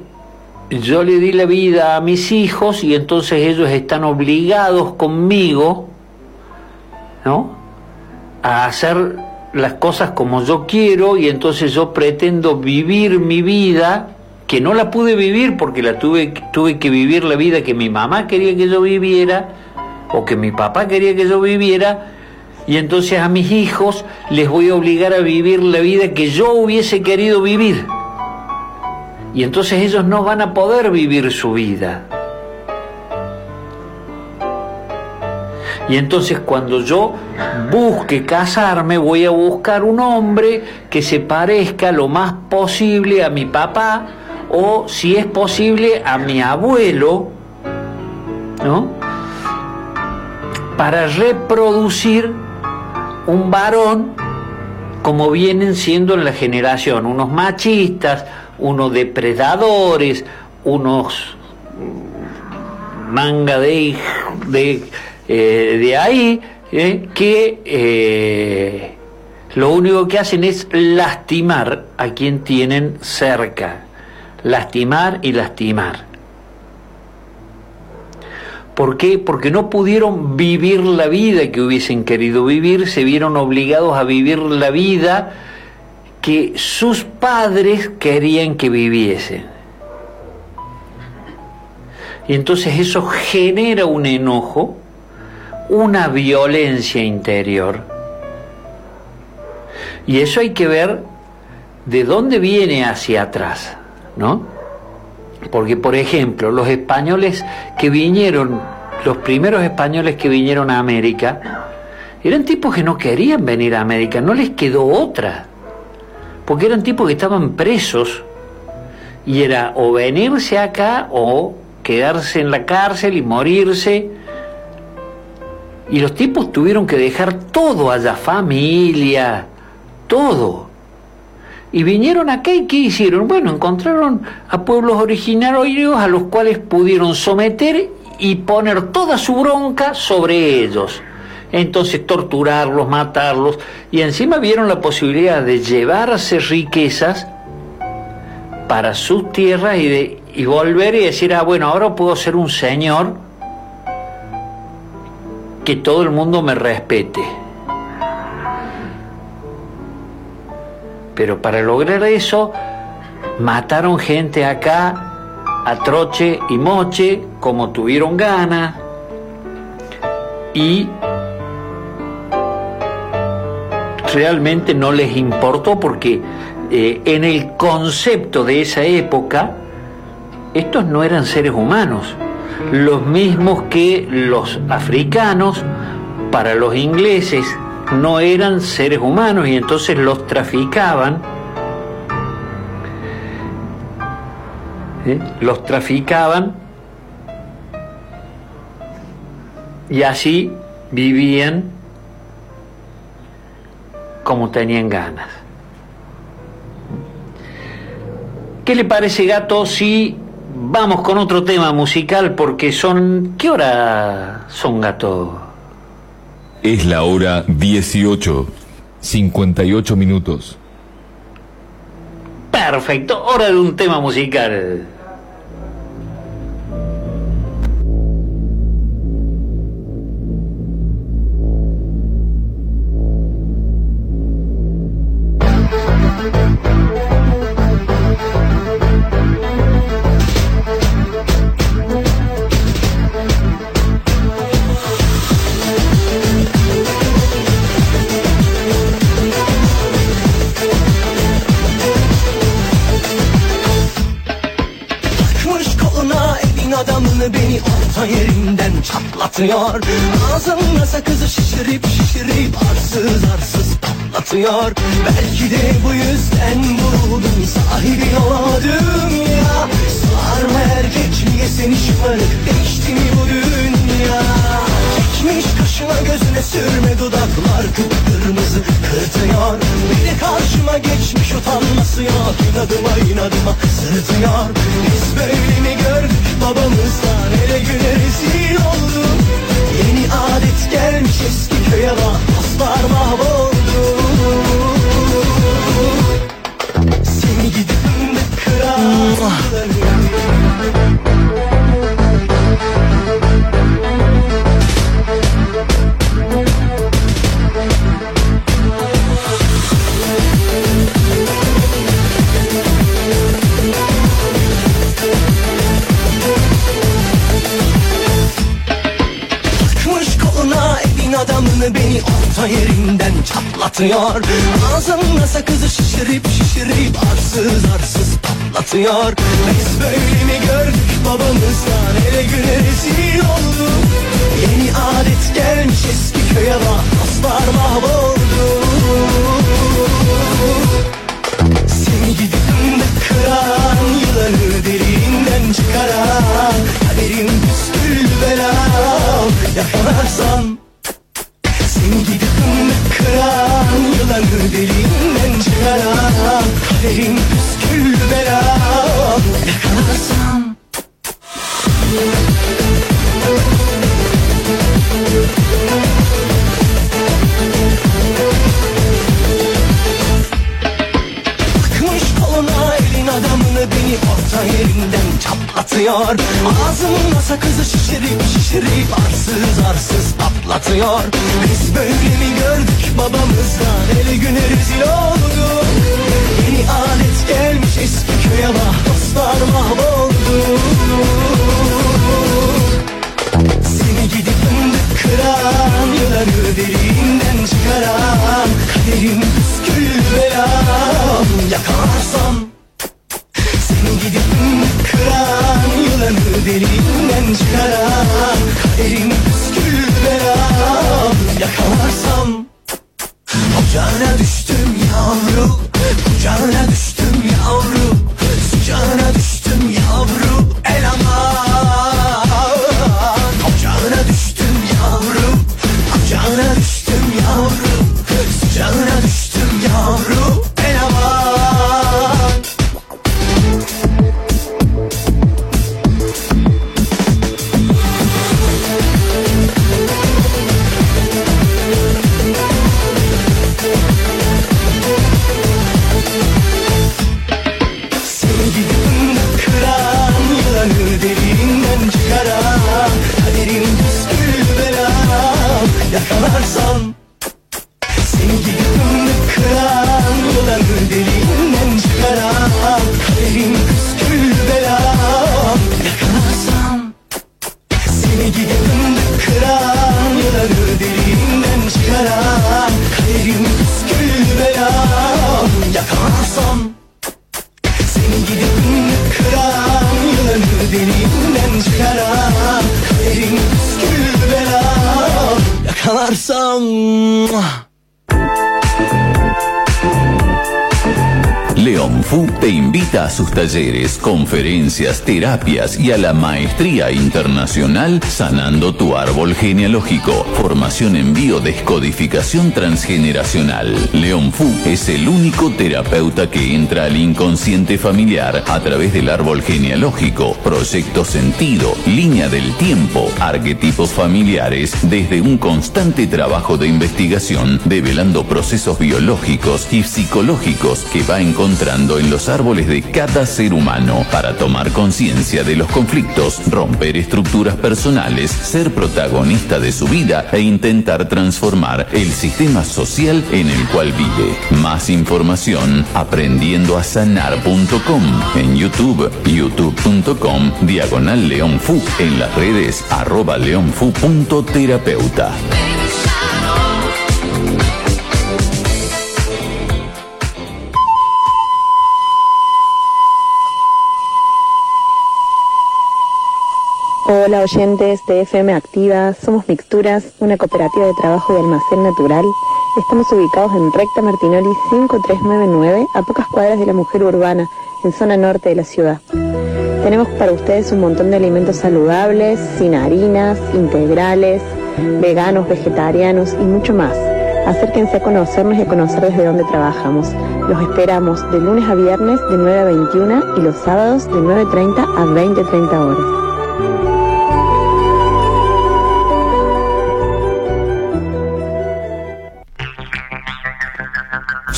yo le di la vida a mis hijos y entonces ellos están obligados conmigo, ¿no? A hacer las cosas como yo quiero y entonces yo pretendo vivir mi vida que no la pude vivir porque la tuve tuve que vivir la vida que mi mamá quería que yo viviera o que mi papá quería que yo viviera y entonces a mis hijos les voy a obligar a vivir la vida que yo hubiese querido vivir. Y entonces ellos no van a poder vivir su vida. Y entonces cuando yo busque casarme, voy a buscar un hombre que se parezca lo más posible a mi papá o, si es posible, a mi abuelo, ¿no? Para reproducir un varón como vienen siendo en la generación, unos machistas, unos depredadores, unos mm, manga de, de, eh, de ahí, eh, que eh, lo único que hacen es lastimar a quien tienen cerca. Lastimar y lastimar. ¿Por qué? Porque no pudieron vivir la vida que hubiesen querido vivir, se vieron obligados a vivir la vida que sus padres querían que viviesen. Y entonces eso genera un enojo, una violencia interior. Y eso hay que ver de dónde viene hacia atrás, ¿no? Porque, por ejemplo, los españoles que vinieron, los primeros españoles que vinieron a América, eran tipos que no querían venir a América, no les quedó otra. Porque eran tipos que estaban presos y era o venirse acá o quedarse en la cárcel y morirse. Y los tipos tuvieron que dejar todo allá, familia, todo. Y vinieron acá y ¿qué hicieron? Bueno, encontraron a pueblos originarios a los cuales pudieron someter y poner toda su bronca sobre ellos. Entonces torturarlos, matarlos y encima vieron la posibilidad de llevarse riquezas para sus tierras y, de, y volver y decir, ah, bueno, ahora puedo ser un señor que todo el mundo me respete. Pero para lograr eso, mataron gente acá a troche y moche, como tuvieron ganas, y realmente no les importó porque eh, en el concepto de esa época, estos no eran seres humanos, los mismos que los africanos, para los ingleses, no eran seres humanos y entonces los traficaban, ¿eh? los traficaban y así vivían como tenían ganas. ¿Qué le parece, gato, si vamos con otro tema musical? Porque son... ¿Qué hora son, gato? Es la hora 18, 58 minutos. Perfecto, hora de un tema musical. Çatlatıyor Ağzımda sakızı şişirip şişirip arsız arsız patlatıyor. Belki de bu yüzden vuruldum sahibi olamadım ya. Sarma erkek niye seni şımarık değişti mi bu dünya Çekmiş kaşına gözüne sürme dudaklar kıpkırmızı kırtıyor Biri karşıma geçmiş utanması yok inadıma inadıma sırıtıyor Biz böyle mi gördük babamızdan ele güne rezil olduk Yeni adet gelmiş eski köye bak dostlar mahvoldu. Seni gidip de kıran yerinden çatlatıyor Ağzımda sakızı şişirip şişirip arsız arsız patlatıyor. Biz böyle mi gördük babamızdan ele güne rezil olduk Yeni adet gelmiş eski köye bak dostlar mahvoldu. Seni gidip de kıran yılanı derinden çıkaran Kaderim püskül belam yakalarsan Seni gidip de kıran Dağları delinden çıkaran Kaderim püsküllü belam Yakalarsam Bakmış koluna elin adamını beni orta yerinden çatlatıyor. Ağzımla sakızı şişirip şişirip arsız arsız patlatıyor. Biz böyle mi gördük babamızdan? Eli güne rezil olduk Yeni alet gelmiş eski köye bak dostlar mahvoldu. Seni gidip fındık kıran Yılanı derinden çıkaran Kaderim püskül belam Yakalarsam kıran Yılanı derinden çıkaran Kaderim püskül belam Yakalarsam Ocağına düştüm yavru Kucağına düştüm yavru Sıcağına düştüm yavru El aman some. Fu te invita a sus talleres, conferencias, terapias y a la maestría internacional Sanando tu árbol genealógico. Formación en biodescodificación transgeneracional. León Fu es el único terapeuta que entra al inconsciente familiar a través del árbol genealógico, proyecto sentido, línea del tiempo, arquetipos familiares, desde un constante trabajo de investigación, develando procesos biológicos y psicológicos que va encontrando en los árboles de cada ser humano para tomar conciencia de los conflictos, romper estructuras personales, ser protagonista de su vida e intentar transformar el sistema social en el cual vive. Más información aprendiendo a sanar.com en YouTube, youtube.com, diagonal leonfu, en las redes arroba leonfu.terapeuta. Hola oyentes de FM Activa, somos Mixturas, una cooperativa de trabajo y almacén natural. Estamos ubicados en Recta Martinoli 5399, a pocas cuadras de la mujer urbana, en zona norte de la ciudad. Tenemos para ustedes un montón de alimentos saludables, sin harinas, integrales, veganos, vegetarianos y mucho más. Acérquense a conocernos y a conocer desde dónde trabajamos. Los esperamos de lunes a viernes de 9 a 21 y los sábados de 9.30 a 20.30 horas.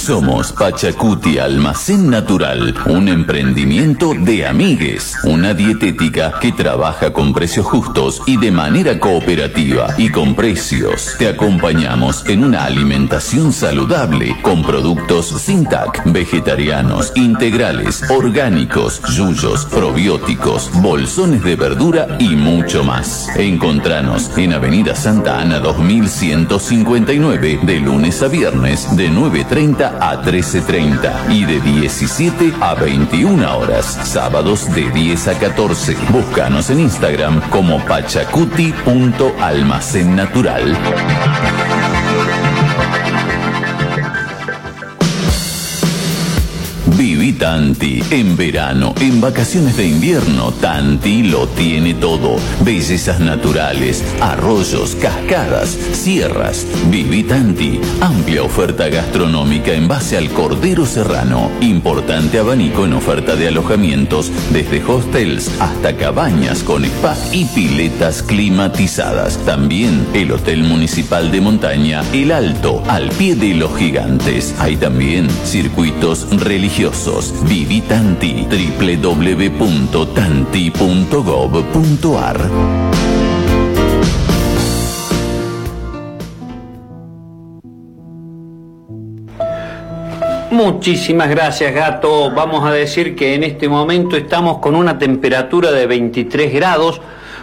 Somos Pachacuti Almacén Natural, un emprendimiento de amigues, una dietética que trabaja con precios justos y de manera cooperativa y con precios. Te acompañamos en una alimentación saludable con productos sin TAC, vegetarianos, integrales, orgánicos, yuyos, probióticos, bolsones de verdura y mucho más. Encontranos en Avenida Santa Ana 2159 de lunes a viernes de 9.30 a 13.30 y de 17 a 21 horas, sábados de 10 a 14. Búscanos en Instagram como pachacuti.almacén natural. Tanti. En verano, en vacaciones de invierno, Tanti lo tiene todo. Bellezas naturales, arroyos, cascadas, sierras. Viví Tanti. Amplia oferta gastronómica en base al Cordero Serrano. Importante abanico en oferta de alojamientos, desde hostels hasta cabañas con spa y piletas climatizadas. También el Hotel Municipal de Montaña El Alto, al pie de los gigantes. Hay también circuitos religiosos. Vivi Tanti, www.tanti.gov.ar. Muchísimas gracias, gato. Vamos a decir que en este momento estamos con una temperatura de 23 grados,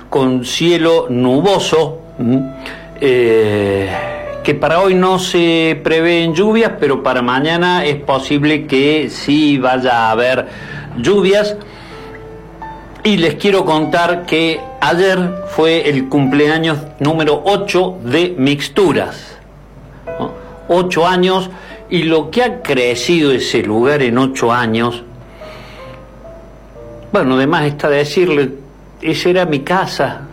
con cielo nuboso. Mm, eh que para hoy no se prevén lluvias, pero para mañana es posible que sí vaya a haber lluvias. Y les quiero contar que ayer fue el cumpleaños número 8 de Mixturas. ¿no? Años y lo que ha crecido ese lugar en ocho años, bueno, además está decirle, esa era mi casa.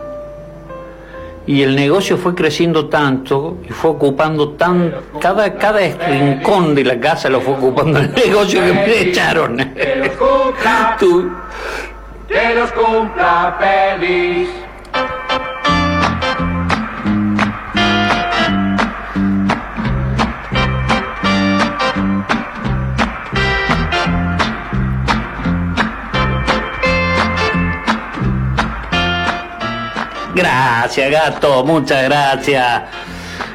Y el negocio fue creciendo tanto y fue ocupando tan. Cada, cada rincón de la casa lo fue ocupando el [LAUGHS] negocio que me echaron. [LAUGHS] Tú- Que los cumpla feliz. Gracias, gato, muchas gracias.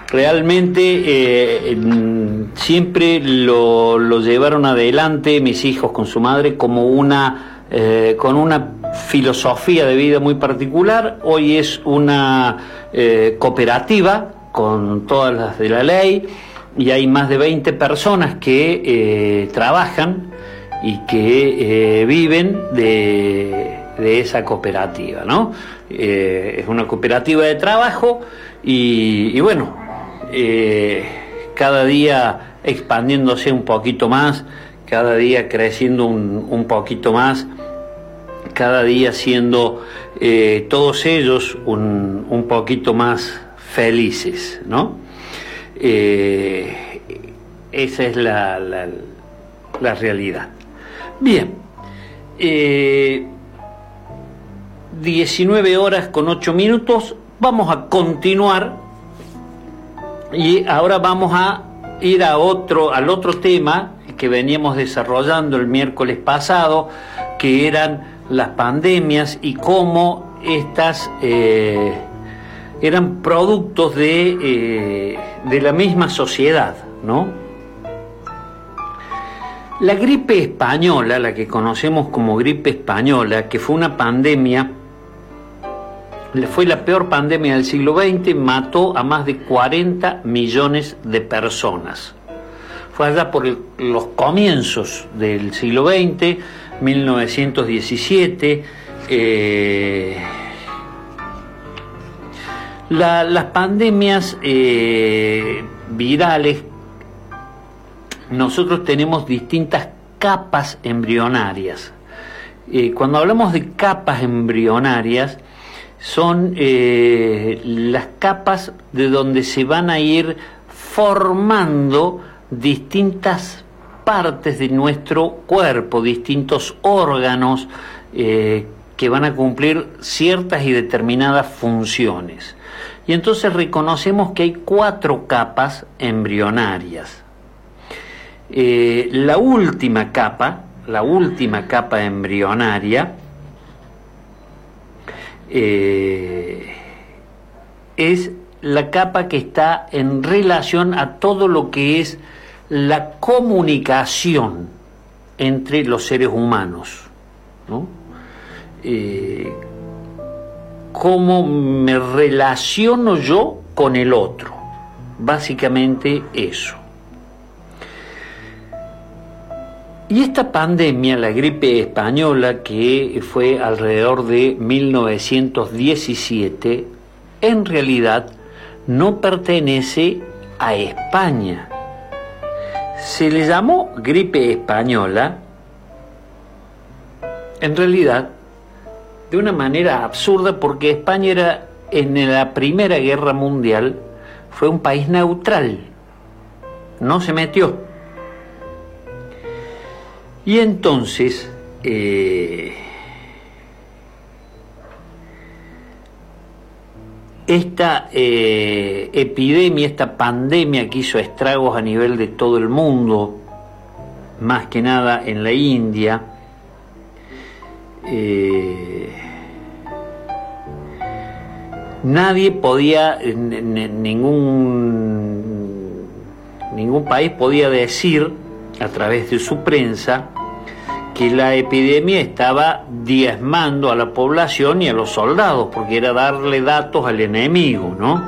Realmente eh, mm, siempre lo, lo llevaron adelante mis hijos con su madre como una eh, con una filosofía de vida muy particular. Hoy es una eh, cooperativa con todas las de la ley y hay más de 20 personas que trabajan y que viven de, de esa cooperativa, ¿no? Eh, es una cooperativa de trabajo y, bueno, eh, cada día expandiéndose un poquito más, cada día creciendo un, poquito más, cada día siendo eh, todos ellos un, poquito más felices, ¿no? Esa es la, la- realidad. Bien, 19 horas con 8 minutos, vamos a continuar y ahora vamos a ir a otro, al otro tema que veníamos desarrollando el miércoles pasado, que eran las pandemias y cómo estas eh, eran productos de, eh, de la misma sociedad, ¿no? La gripe española, la que conocemos como gripe española, que fue una pandemia, fue la peor pandemia del siglo XX, mató a más de 40 millones de personas. Fue allá por los comienzos del siglo XX, 1917. eh, la- las pandemias eh, virales nosotros tenemos distintas capas embrionarias. Eh, cuando hablamos de capas embrionarias, son eh, las capas de donde se van a ir formando distintas partes de nuestro cuerpo, distintos órganos eh, que van a cumplir ciertas y determinadas funciones. Y entonces reconocemos que hay cuatro capas embrionarias. Eh, la última capa, la última capa embrionaria, eh, es la capa que está en relación a todo lo que es la comunicación entre los seres humanos. ¿no? Eh, cómo me relaciono yo con el otro. Básicamente eso. Y esta pandemia, la gripe española, que fue alrededor de 1917, en realidad no pertenece a España. Se le llamó gripe española, en realidad, de una manera absurda, porque España era en la Primera Guerra Mundial, fue un país neutral, no se metió. Y entonces, eh, esta eh, epidemia, esta pandemia que hizo estragos a nivel de todo el mundo, más que nada en la India, eh, nadie podía, ningún, ningún país podía decir a través de su prensa que la epidemia estaba diezmando a la población y a los soldados, porque era darle datos al enemigo, ¿no?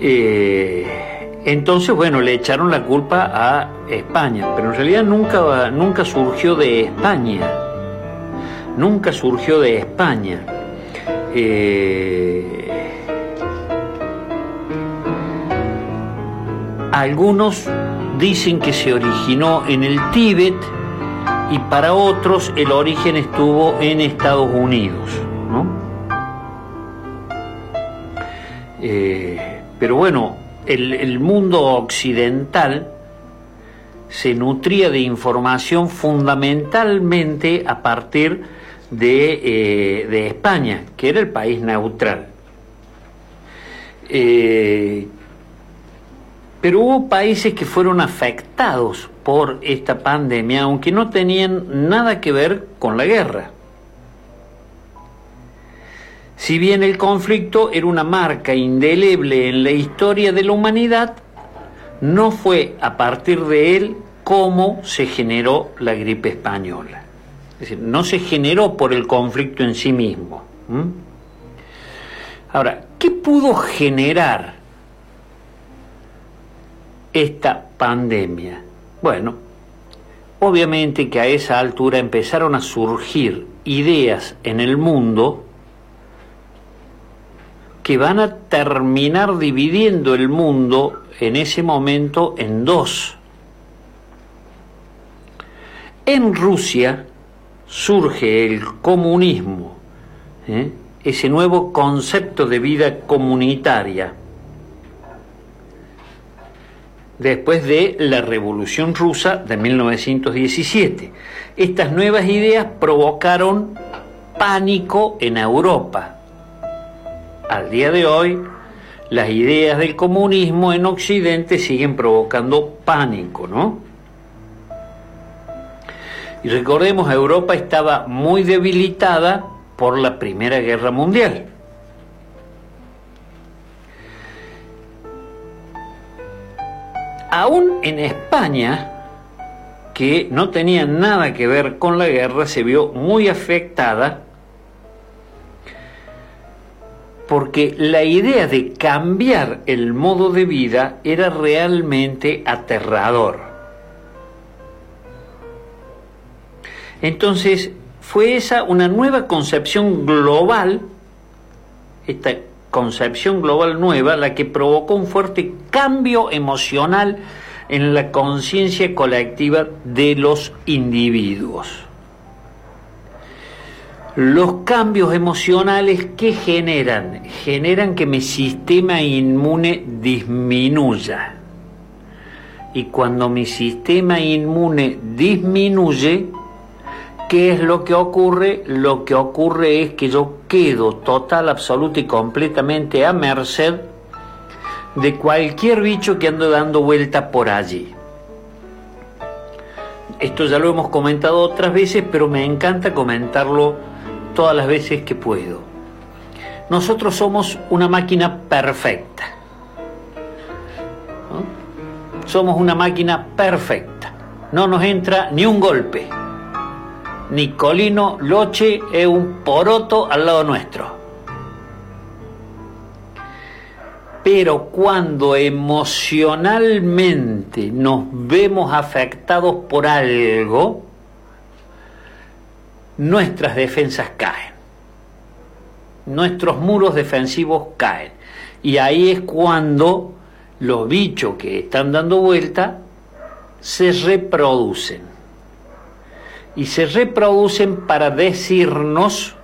Eh, entonces, bueno, le echaron la culpa a España, pero en realidad nunca, nunca surgió de España, nunca surgió de España. Eh, algunos dicen que se originó en el Tíbet y para otros el origen estuvo en Estados Unidos. ¿no? Eh, pero bueno, el, mundo occidental se nutría de información fundamentalmente a partir de, eh, España, que era el país neutral. Eh, pero hubo países que fueron afectados por esta pandemia, aunque no tenían nada que ver con la guerra. Si bien el conflicto era una marca indeleble en la historia de la humanidad, no fue a partir de él cómo se generó la gripe española. Es decir, no se generó por el conflicto en sí mismo. Ahora, ¿qué pudo generar esta pandemia? Bueno, obviamente que a esa altura empezaron a surgir ideas en el mundo que van a terminar dividiendo el mundo en ese momento en dos. En Rusia surge el comunismo, ¿eh? ese nuevo concepto de vida comunitaria, después de la Revolución Rusa de 1917. Estas nuevas ideas provocaron pánico en Europa. Al día de hoy, las ideas del comunismo en Occidente siguen provocando pánico, ¿no? Y recordemos, Europa estaba muy debilitada por la Primera Guerra Mundial. Aún en España, que no tenía nada que ver con la guerra, se vio muy afectada porque la idea de cambiar el modo de vida era realmente aterrador. Entonces, fue esa una nueva concepción global, esta concepción global nueva, la que provocó un fuerte cambio emocional en la conciencia colectiva de los individuos. Los cambios emocionales que generan, generan que mi sistema inmune disminuya. Y cuando mi sistema inmune disminuye, ¿qué es lo que ocurre? Lo que ocurre es que yo quedo total, absoluta y completamente a merced de cualquier bicho que ande dando vuelta por allí. Esto ya lo hemos comentado otras veces, pero me encanta comentarlo todas las veces que puedo. Nosotros somos una máquina perfecta. Somos una máquina perfecta. No nos entra ni un golpe. Nicolino Loche es un poroto al lado nuestro. Pero cuando emocionalmente nos vemos afectados por algo, nuestras defensas caen. Nuestros muros defensivos caen. Y ahí es cuando los bichos que están dando vuelta se reproducen. Y se reproducen para decirnos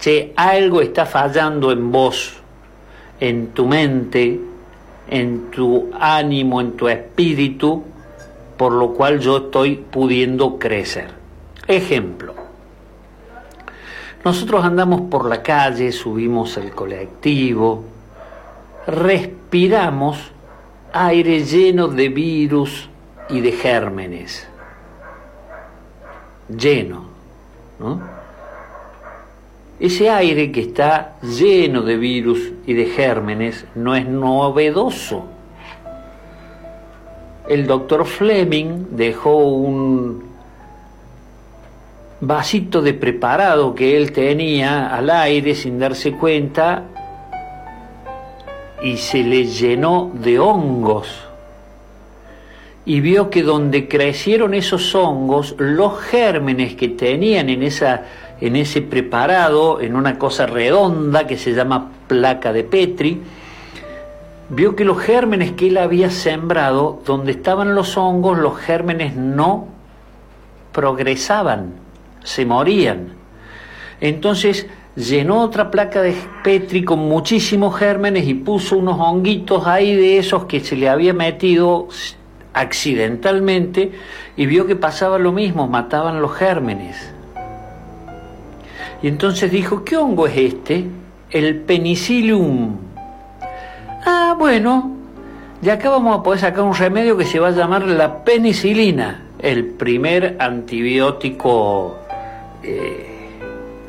que algo está fallando en vos, en tu mente, en tu ánimo, en tu espíritu, por lo cual yo estoy pudiendo crecer. Ejemplo, nosotros andamos por la calle, subimos el colectivo, respiramos aire lleno de virus y de gérmenes, lleno, ¿no? Ese aire que está lleno de virus y de gérmenes no es novedoso. el doctor Fleming dejó un vasito de preparado que él tenía al aire sin darse cuenta y se le llenó de hongos. Y vio que donde crecieron esos hongos, los gérmenes que tenían en, esa, en ese preparado, en una cosa redonda que se llama placa de Petri, vio que los gérmenes que él había sembrado, donde estaban los hongos, los gérmenes no progresaban, se morían. Entonces llenó otra placa de Petri con muchísimos gérmenes y puso unos honguitos ahí de esos que se le había metido accidentalmente y vio que pasaba lo mismo, mataban los gérmenes. Y entonces dijo, ¿qué hongo es este? El penicillium. Ah, bueno, de acá vamos a poder sacar un remedio que se va a llamar la penicilina, el primer antibiótico eh,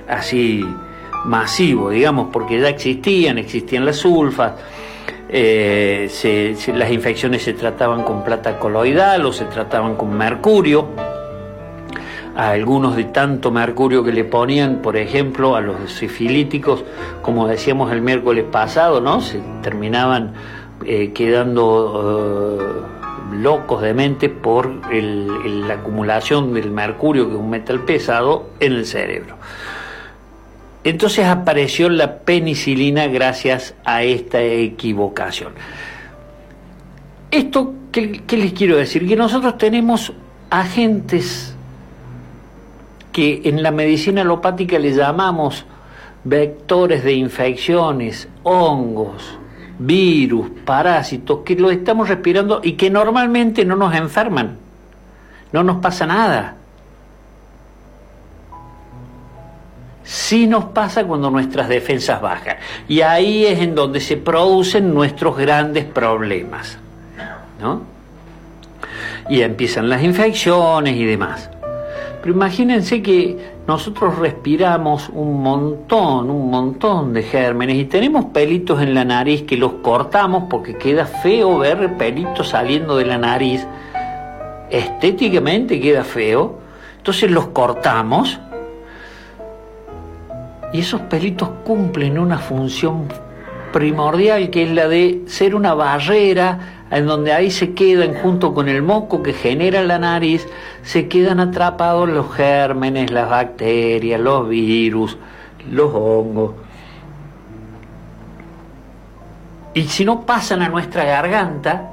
así masivo, digamos, porque ya existían, existían las sulfas, eh, las infecciones se trataban con plata coloidal o se trataban con mercurio. A algunos de tanto mercurio que le ponían, por ejemplo, a los sifilíticos, como decíamos el miércoles pasado, ¿no? Se terminaban eh, quedando eh, locos de mente por la acumulación del mercurio, que es un metal pesado, en el cerebro. Entonces apareció la penicilina gracias a esta equivocación. Esto, ¿qué, qué les quiero decir? Que nosotros tenemos agentes que en la medicina alopática le llamamos vectores de infecciones, hongos, virus, parásitos, que los estamos respirando y que normalmente no nos enferman, no nos pasa nada. Sí nos pasa cuando nuestras defensas bajan. Y ahí es en donde se producen nuestros grandes problemas. ¿No? Y empiezan las infecciones y demás. Pero imagínense que nosotros respiramos un montón, un montón de gérmenes y tenemos pelitos en la nariz que los cortamos porque queda feo ver pelitos saliendo de la nariz. Estéticamente queda feo. Entonces los cortamos y esos pelitos cumplen una función primordial que es la de ser una barrera en donde ahí se quedan junto con el moco que genera la nariz, se quedan atrapados los gérmenes, las bacterias, los virus, los hongos. Y si no pasan a nuestra garganta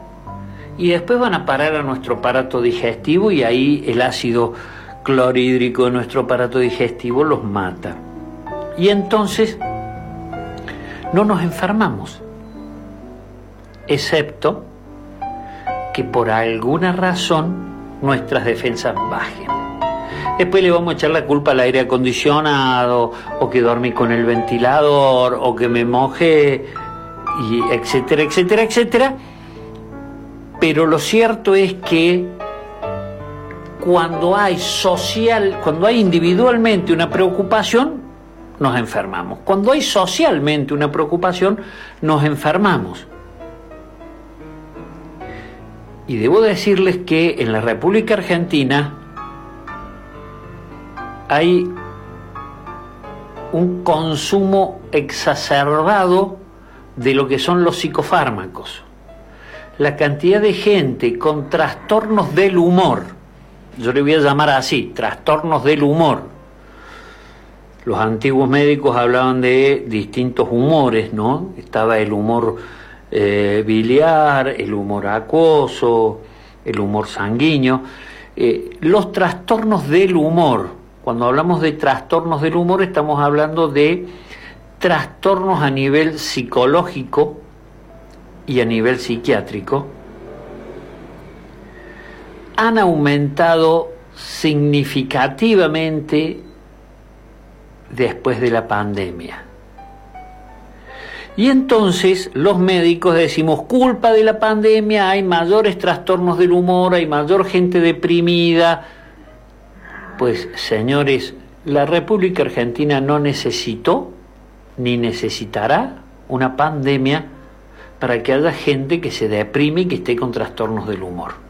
y después van a parar a nuestro aparato digestivo y ahí el ácido clorhídrico de nuestro aparato digestivo los mata. Y entonces no nos enfermamos, excepto que por alguna razón nuestras defensas bajen. Después le vamos a echar la culpa al aire acondicionado, o que dormí con el ventilador, o que me mojé, y etcétera, etcétera, etcétera. Pero lo cierto es que cuando hay social, cuando hay individualmente una preocupación, nos enfermamos. Cuando hay socialmente una preocupación, nos enfermamos. Y debo decirles que en la República Argentina hay un consumo exacerbado de lo que son los psicofármacos. La cantidad de gente con trastornos del humor, yo le voy a llamar así, trastornos del humor. Los antiguos médicos hablaban de distintos humores, ¿no? Estaba el humor eh, biliar, el humor acuoso, el humor sanguíneo. Eh, los trastornos del humor, cuando hablamos de trastornos del humor estamos hablando de trastornos a nivel psicológico y a nivel psiquiátrico, han aumentado significativamente después de la pandemia. Y entonces los médicos decimos, culpa de la pandemia, hay mayores trastornos del humor, hay mayor gente deprimida. Pues señores, la República Argentina no necesitó ni necesitará una pandemia para que haya gente que se deprime y que esté con trastornos del humor.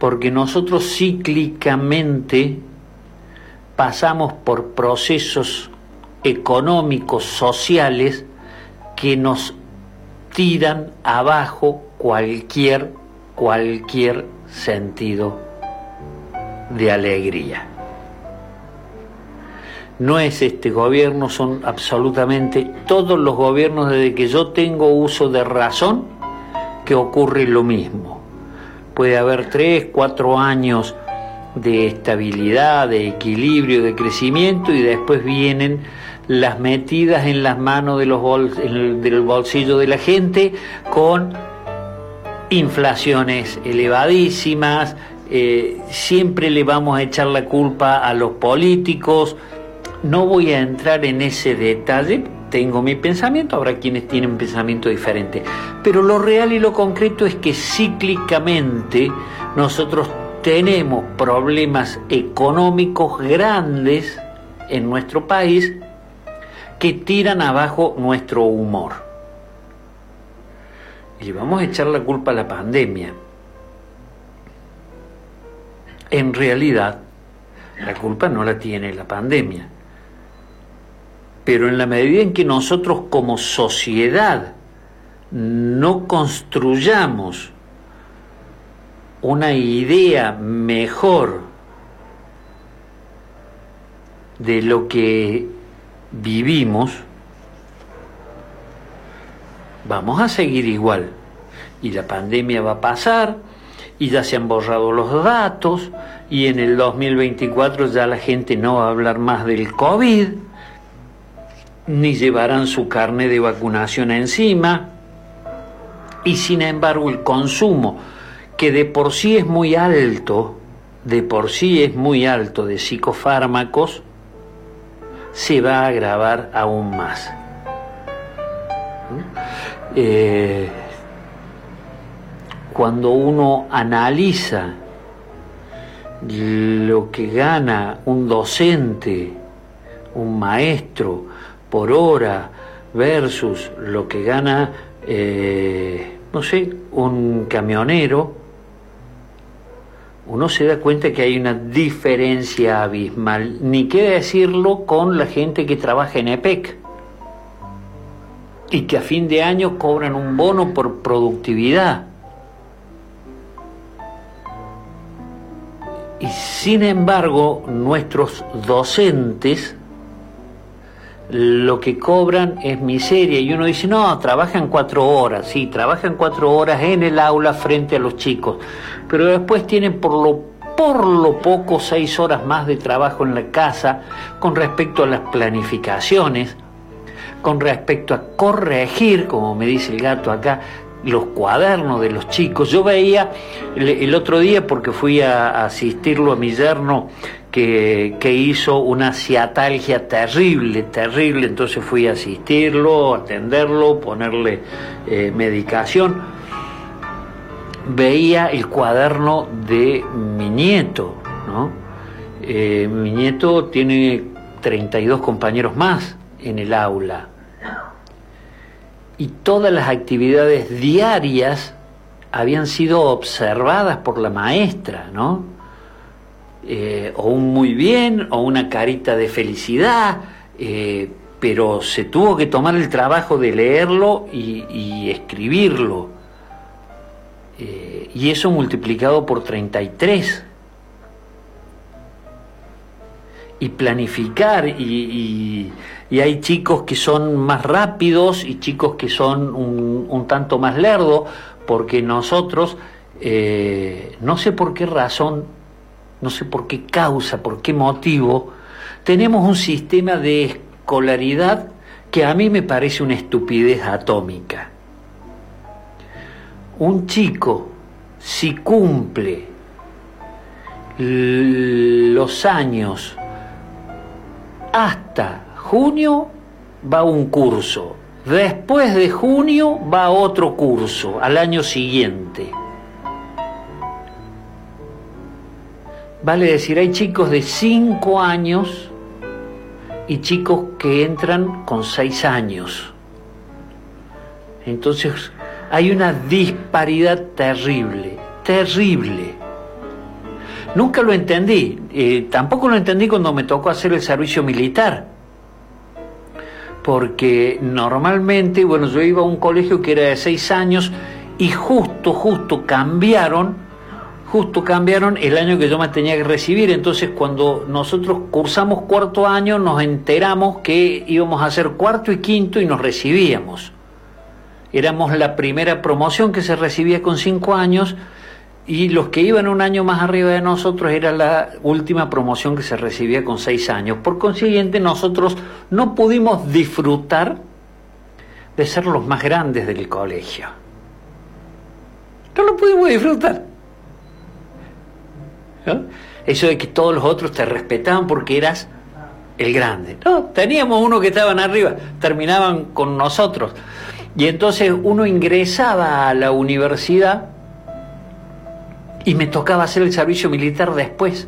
porque nosotros cíclicamente pasamos por procesos económicos, sociales, que nos tiran abajo cualquier, cualquier sentido de alegría. No es este gobierno, son absolutamente todos los gobiernos desde que yo tengo uso de razón que ocurre lo mismo. Puede haber tres, cuatro años de estabilidad, de equilibrio, de crecimiento y después vienen las metidas en las manos de los del bolsillo de la gente con inflaciones elevadísimas, eh, siempre le vamos a echar la culpa a los políticos. No voy a entrar en ese detalle, tengo mi pensamiento, habrá quienes tienen un pensamiento diferente, pero lo real y lo concreto es que cíclicamente nosotros tenemos problemas económicos grandes en nuestro país que tiran abajo nuestro humor. Y vamos a echar la culpa a la pandemia. En realidad, la culpa no la tiene la pandemia. Pero en la medida en que nosotros como sociedad no construyamos una idea mejor de lo que vivimos, vamos a seguir igual. Y la pandemia va a pasar, y ya se han borrado los datos, y en el 2024 ya la gente no va a hablar más del COVID, ni llevarán su carne de vacunación encima, y sin embargo el consumo, que de por sí es muy alto, de por sí es muy alto de psicofármacos, se va a agravar aún más. Eh, cuando uno analiza lo que gana un docente, un maestro por hora versus lo que gana, eh, no sé, un camionero, uno se da cuenta que hay una diferencia abismal, ni qué decirlo con la gente que trabaja en EPEC y que a fin de año cobran un bono por productividad. Y sin embargo, nuestros docentes lo que cobran es miseria. Y uno dice, no, trabajan cuatro horas, sí, trabajan cuatro horas en el aula frente a los chicos, pero después tienen por lo, por lo poco seis horas más de trabajo en la casa con respecto a las planificaciones, con respecto a corregir, como me dice el gato acá, los cuadernos de los chicos. Yo veía el, otro día, porque fui a, a asistirlo a mi yerno, que, hizo una ciatalgia terrible, terrible, entonces fui a asistirlo, atenderlo, ponerle eh, medicación. Veía el cuaderno de mi nieto, ¿no? Eh, mi nieto tiene 32 compañeros más en el aula y todas las actividades diarias habían sido observadas por la maestra, ¿no? Eh, o un muy bien, o una carita de felicidad, eh, pero se tuvo que tomar el trabajo de leerlo y, escribirlo. Eh, y eso multiplicado por 33. Y planificar, y, y, hay chicos que son más rápidos y chicos que son un, un tanto más lerdos, porque nosotros, no sé por qué razón, no sé por qué causa, por qué motivo, tenemos un sistema de escolaridad que a mí me parece una estupidez atómica. Un chico, si cumple los años hasta junio, va un curso. Después de junio va otro curso, al año siguiente. Vale decir, hay chicos de 5 años y chicos que entran con 6 años. Entonces hay una disparidad terrible, terrible. Nunca lo entendí. Eh, tampoco lo entendí cuando me tocó hacer el servicio militar. Porque normalmente, bueno, yo iba a un colegio que era de seis años y justo, justo cambiaron, justo cambiaron el año que yo me tenía que recibir. Entonces, cuando nosotros cursamos cuarto año, nos enteramos que íbamos a hacer cuarto y quinto y nos recibíamos. Éramos la primera promoción que se recibía con cinco años y los que iban un año más arriba de nosotros era la última promoción que se recibía con seis años. Por consiguiente, nosotros no pudimos disfrutar de ser los más grandes del colegio. No lo pudimos disfrutar. Eso de que todos los otros te respetaban porque eras el grande. No, teníamos uno que estaban arriba, terminaban con nosotros. Y entonces uno ingresaba a la universidad y me tocaba hacer el servicio militar después.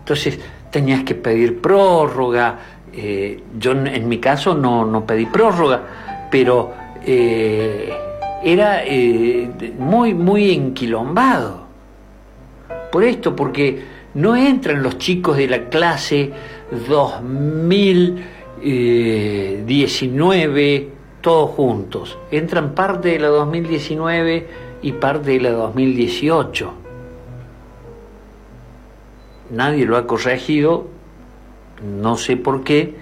Entonces tenías que pedir prórroga. eh, yo en, en mi caso no, no pedí prórroga, pero eh, era eh, muy, muy enquilombado. Por esto, porque no entran los chicos de la clase 2019 todos juntos. Entran parte de la 2019 y parte de la 2018. Nadie lo ha corregido, no sé por qué,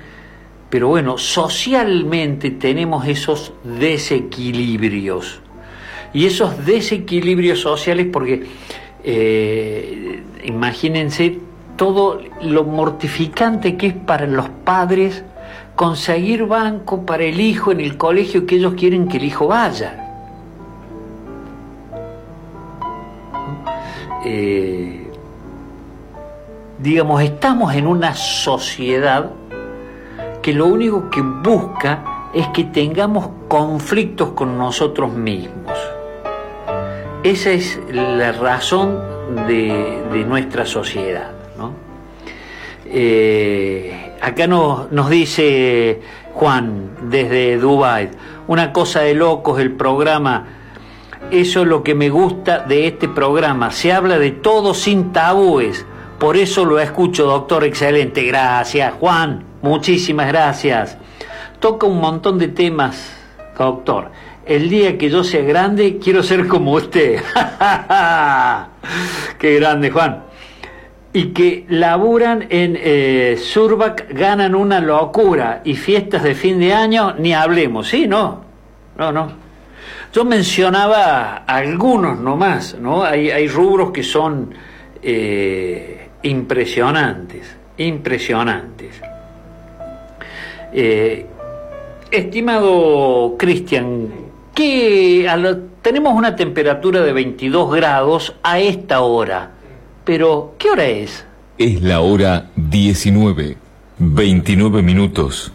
pero bueno, socialmente tenemos esos desequilibrios. Y esos desequilibrios sociales, porque eh, imagínense todo lo mortificante que es para los padres conseguir banco para el hijo en el colegio que ellos quieren que el hijo vaya. Eh, digamos, estamos en una sociedad que lo único que busca es que tengamos conflictos con nosotros mismos. Esa es la razón de, de nuestra sociedad. ¿no? Eh, acá nos, nos dice Juan desde Dubai, una cosa de locos el programa, eso es lo que me gusta de este programa, se habla de todo sin tabúes, por eso lo escucho, doctor, excelente, gracias Juan, muchísimas gracias. Toca un montón de temas, doctor. El día que yo sea grande, quiero ser como usted. [LAUGHS] Qué grande, Juan y que laburan en eh, Surbac ganan una locura y fiestas de fin de año ni hablemos, sí, no, no, no. Yo mencionaba algunos nomás, ¿no? Hay, hay rubros que son eh, impresionantes, impresionantes. Eh, estimado Cristian, que a lo- tenemos una temperatura de 22 grados a esta hora. Pero, ¿qué hora es? Es la hora 19, 29 minutos.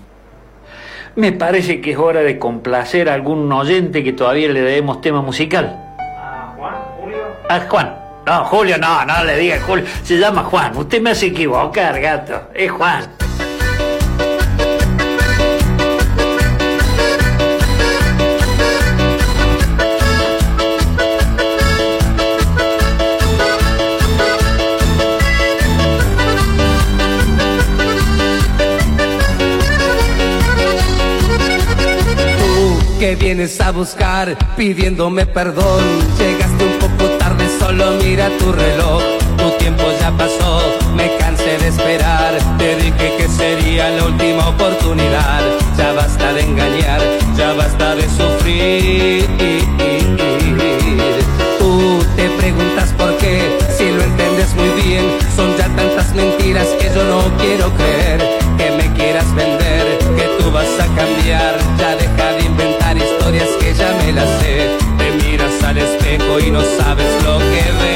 Me parece que es hora de complacer a algún oyente que todavía le debemos tema musical. ¿A Juan? ¿Julio? A Juan. No, Julio, no, no le diga Julio. Se llama Juan. Usted me hace equivocar, gato. Es Juan. Vienes a buscar pidiéndome perdón. Llegaste un poco tarde, solo mira tu reloj. Tu tiempo ya pasó, me cansé de esperar. Te dije que sería la última oportunidad. Ya basta de engañar, ya basta de sufrir. Tú te preguntas por qué, si lo entiendes muy bien. Son ya tantas mentiras que yo no quiero creer. Y no sabes lo que ves.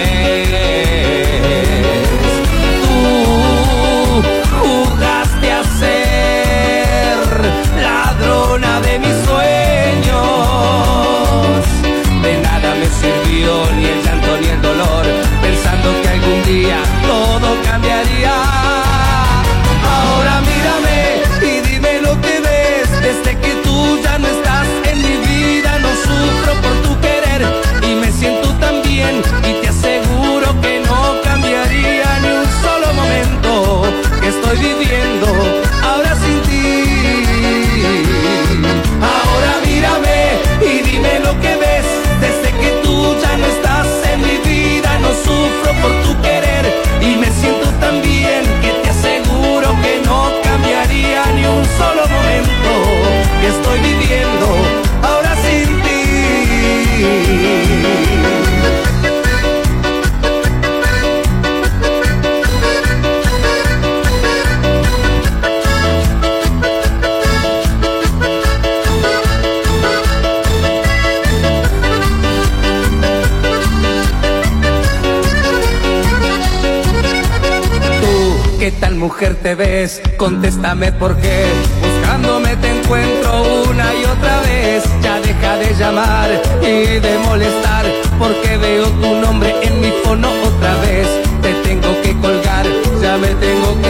Mujer te ves? Contéstame por qué. Buscándome te encuentro una y otra vez. Ya deja de llamar y de molestar. Porque veo tu nombre en mi fono otra vez. Te tengo que colgar, ya me tengo que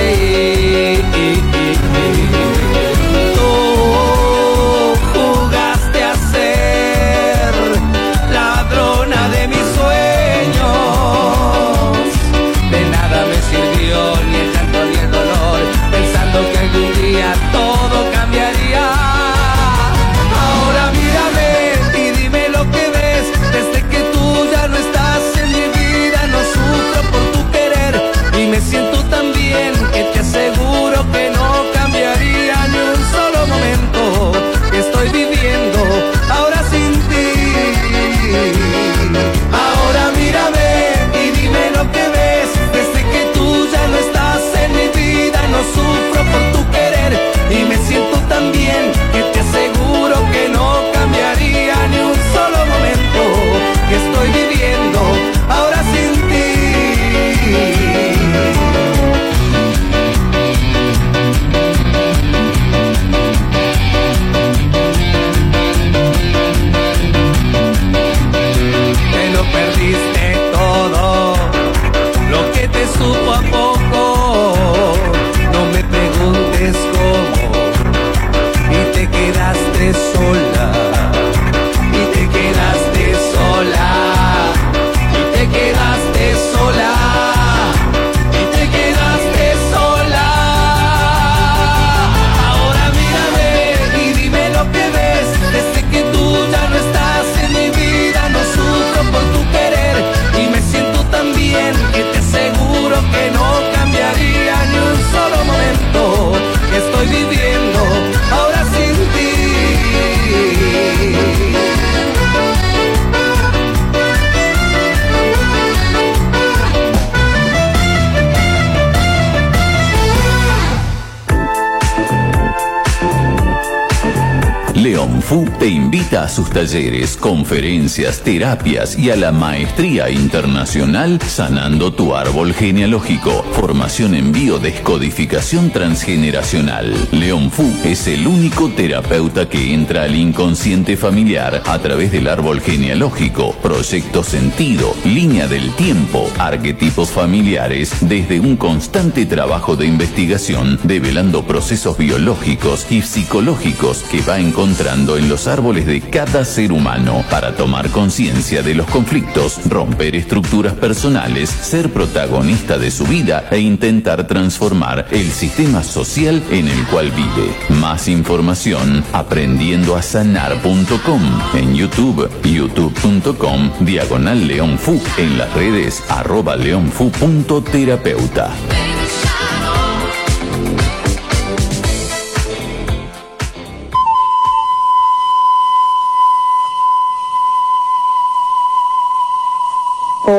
León Fu te invita a sus talleres, conferencias, terapias y a la maestría internacional Sanando tu árbol genealógico. Formación en biodescodificación transgeneracional. León Fu es el único terapeuta que entra al inconsciente familiar a través del árbol genealógico, proyecto sentido, línea del tiempo, arquetipos familiares, desde un constante trabajo de investigación, develando procesos biológicos y psicológicos que va encontrando en los árboles de cada ser humano para tomar conciencia de los conflictos, romper estructuras personales, ser protagonista de su vida e intentar transformar el sistema social en el cual vive. Más información aprendiendoasanar.com en YouTube, youtube.com, diagonal leonfu, en las redes arroba leonfu.terapeuta.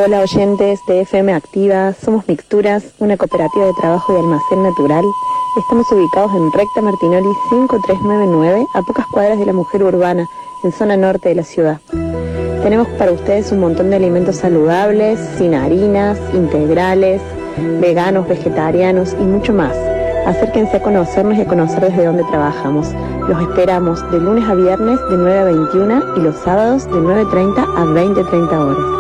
Hola oyentes de FM Activa, somos Mixturas, una cooperativa de trabajo y almacén natural. Estamos ubicados en Recta Martinoli 5399, a pocas cuadras de la mujer urbana, en zona norte de la ciudad. Tenemos para ustedes un montón de alimentos saludables, sin harinas, integrales, veganos, vegetarianos y mucho más. Acérquense a conocernos y a conocer desde dónde trabajamos. Los esperamos de lunes a viernes de 9 a 21 y los sábados de 9.30 a 20.30 horas.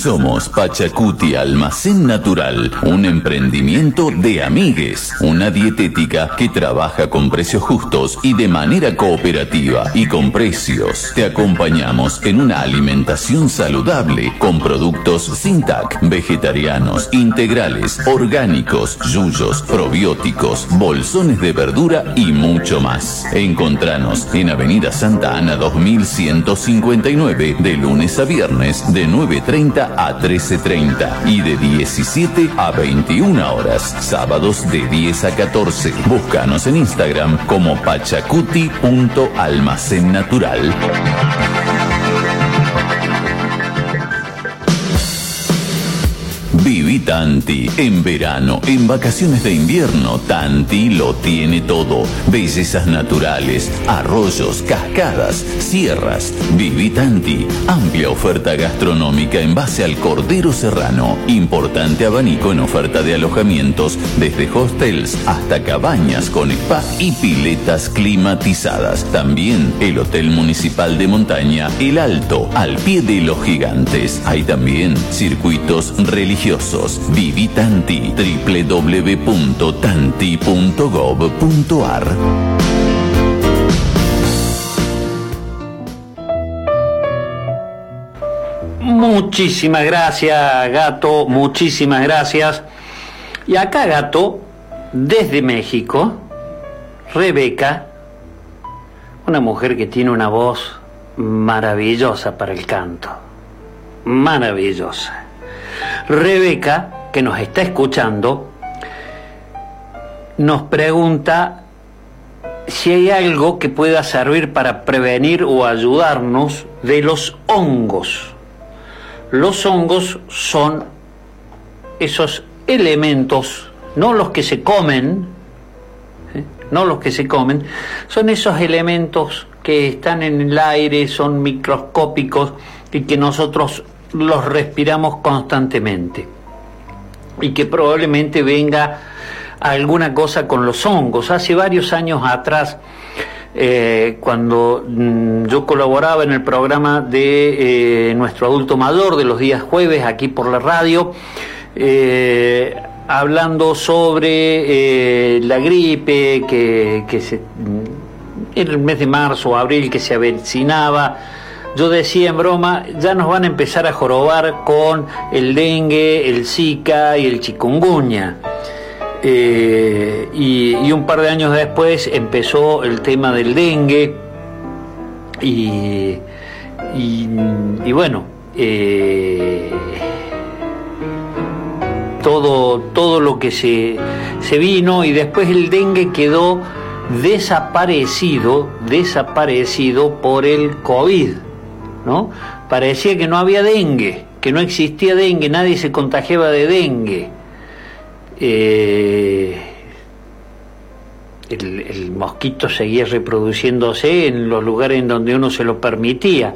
Somos Pachacuti Almacén Natural, un emprendimiento de amigues, una dietética que trabaja con precios justos y de manera cooperativa y con precios. Te acompañamos en una alimentación saludable con productos sin TAC, vegetarianos, integrales, orgánicos, yuyos, probióticos, bolsones de verdura y mucho más. Encontranos en Avenida Santa Ana 2159 de lunes a viernes de 9.30 a 13.30 y de 17 a 21 horas, sábados de 10 a 14. Búscanos en Instagram como pachacuti.almacén natural. Viví Tanti. En verano, en vacaciones de invierno, Tanti lo tiene todo. Bellezas naturales, arroyos, cascadas, sierras. Viví Tanti. Amplia oferta gastronómica en base al Cordero Serrano. Importante abanico en oferta de alojamientos, desde hostels hasta cabañas con spa y piletas climatizadas. También el Hotel Municipal de Montaña, El Alto, al pie de los gigantes. Hay también circuitos religiosos. Viví Tanti, www.tanti.gov.ar. Muchísimas gracias, gato, muchísimas gracias. Y acá, gato, desde México, Rebeca, una mujer que tiene una voz maravillosa para el canto, maravillosa. Rebeca, que nos está escuchando, nos pregunta si hay algo que pueda servir para prevenir o ayudarnos de los hongos. Los hongos son esos elementos, no los que se comen, ¿eh? no los que se comen, son esos elementos que están en el aire, son microscópicos y que nosotros los respiramos constantemente. Y que probablemente venga alguna cosa con los hongos. Hace varios años atrás, eh, cuando mm, yo colaboraba en el programa de eh, nuestro adulto mayor de los días jueves aquí por la radio, eh, hablando sobre la gripe que, que se, mm, en el mes de marzo o abril que se avecinaba. Yo decía en broma, ya nos van a empezar a jorobar con el dengue, el zika y el chikungunya. Eh, y, un par de años después empezó el tema del dengue y bueno, eh, todo, todo lo que se, se vino y después el dengue quedó desaparecido, desaparecido por el COVID, ¿no? Parecía que no había dengue, que no existía dengue, nadie se contagiaba de dengue. Eh, el, el mosquito seguía reproduciéndose en los lugares en donde uno se lo permitía.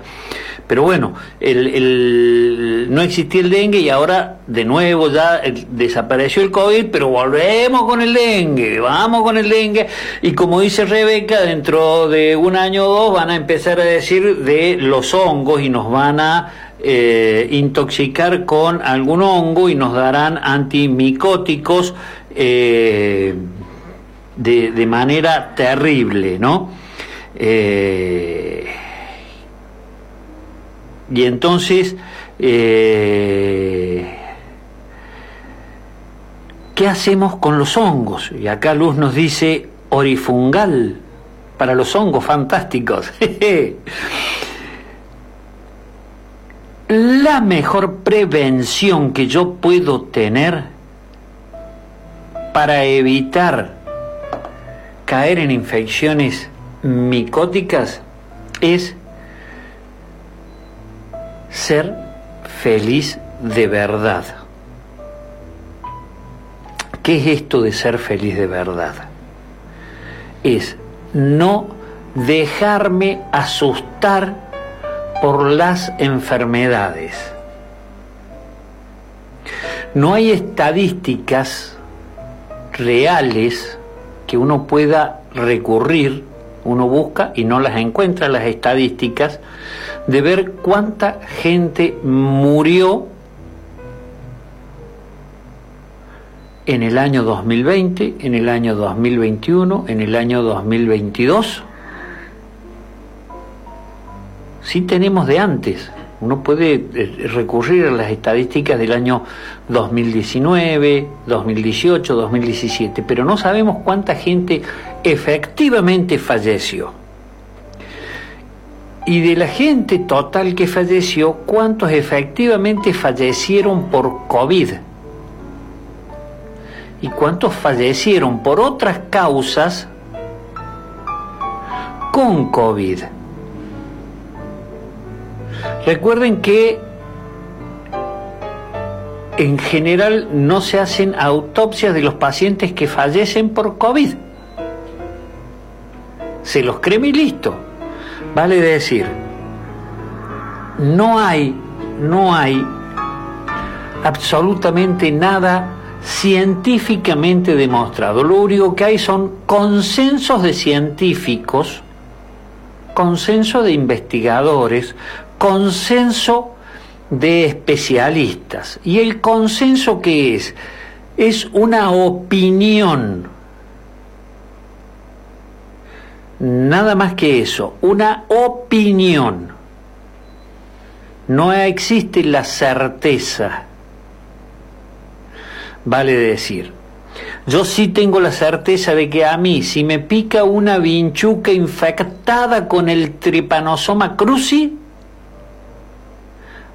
Pero bueno, el, el- no existía el dengue y ahora de nuevo ya desapareció el COVID, pero volvemos con el dengue, vamos con el dengue. Y como dice Rebeca, dentro de un año o dos van a empezar a decir de los hongos y nos van a eh, intoxicar con algún hongo y nos darán antimicóticos. eh, de, de manera terrible, ¿no? Eh, y entonces, eh, ¿qué hacemos con los hongos? Y acá Luz nos dice orifungal para los hongos fantásticos. [LAUGHS] La mejor prevención que yo puedo tener para evitar caer en infecciones micóticas es ser feliz de verdad. ¿Qué es esto de ser feliz de verdad? Es no dejarme asustar por las enfermedades. No hay estadísticas reales que uno pueda recurrir, uno busca y no las encuentra las estadísticas, de ver cuánta gente murió en el año 2020, en el año 2021, en el año 2022. Sí tenemos de antes. Uno puede eh, recurrir a las estadísticas del año 2019, 2018, 2017, pero no sabemos cuánta gente efectivamente falleció. Y de la gente total que falleció, ¿cuántos efectivamente fallecieron por COVID? ¿Y cuántos fallecieron por otras causas con COVID? Recuerden que en general no se hacen autopsias de los pacientes que fallecen por COVID. Se los creme y listo. Vale decir, no hay, no hay absolutamente nada científicamente demostrado. Lo único que hay son consensos de científicos, consenso de investigadores, consenso de especialistas. ¿Y el consenso qué es? Es una opinión. Nada más que eso, una opinión. No existe la certeza. Vale decir, yo sí tengo la certeza de que a mí, si me pica una vinchuca infectada con el tripanosoma cruzi,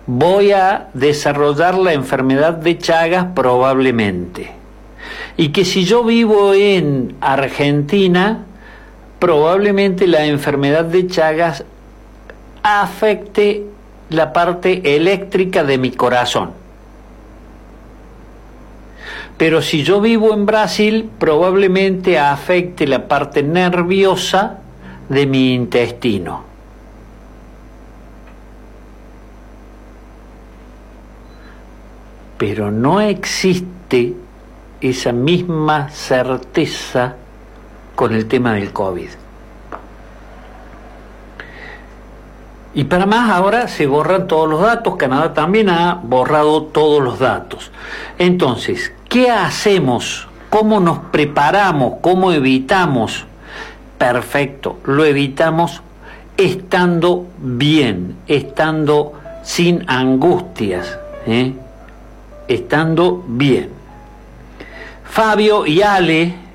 voy a desarrollar la enfermedad de Chagas probablemente. Y que si yo vivo en Argentina, probablemente la enfermedad de Chagas afecte la parte eléctrica de mi corazón. Pero si yo vivo en Brasil, probablemente afecte la parte nerviosa de mi intestino. Pero no existe esa misma certeza con el tema del COVID. Y para más ahora se borran todos los datos, Canadá también ha borrado todos los datos. Entonces, ¿qué hacemos? ¿Cómo nos preparamos? ¿Cómo evitamos? Perfecto, lo evitamos estando bien, estando sin angustias, ¿eh? estando bien. Fabio y Ale,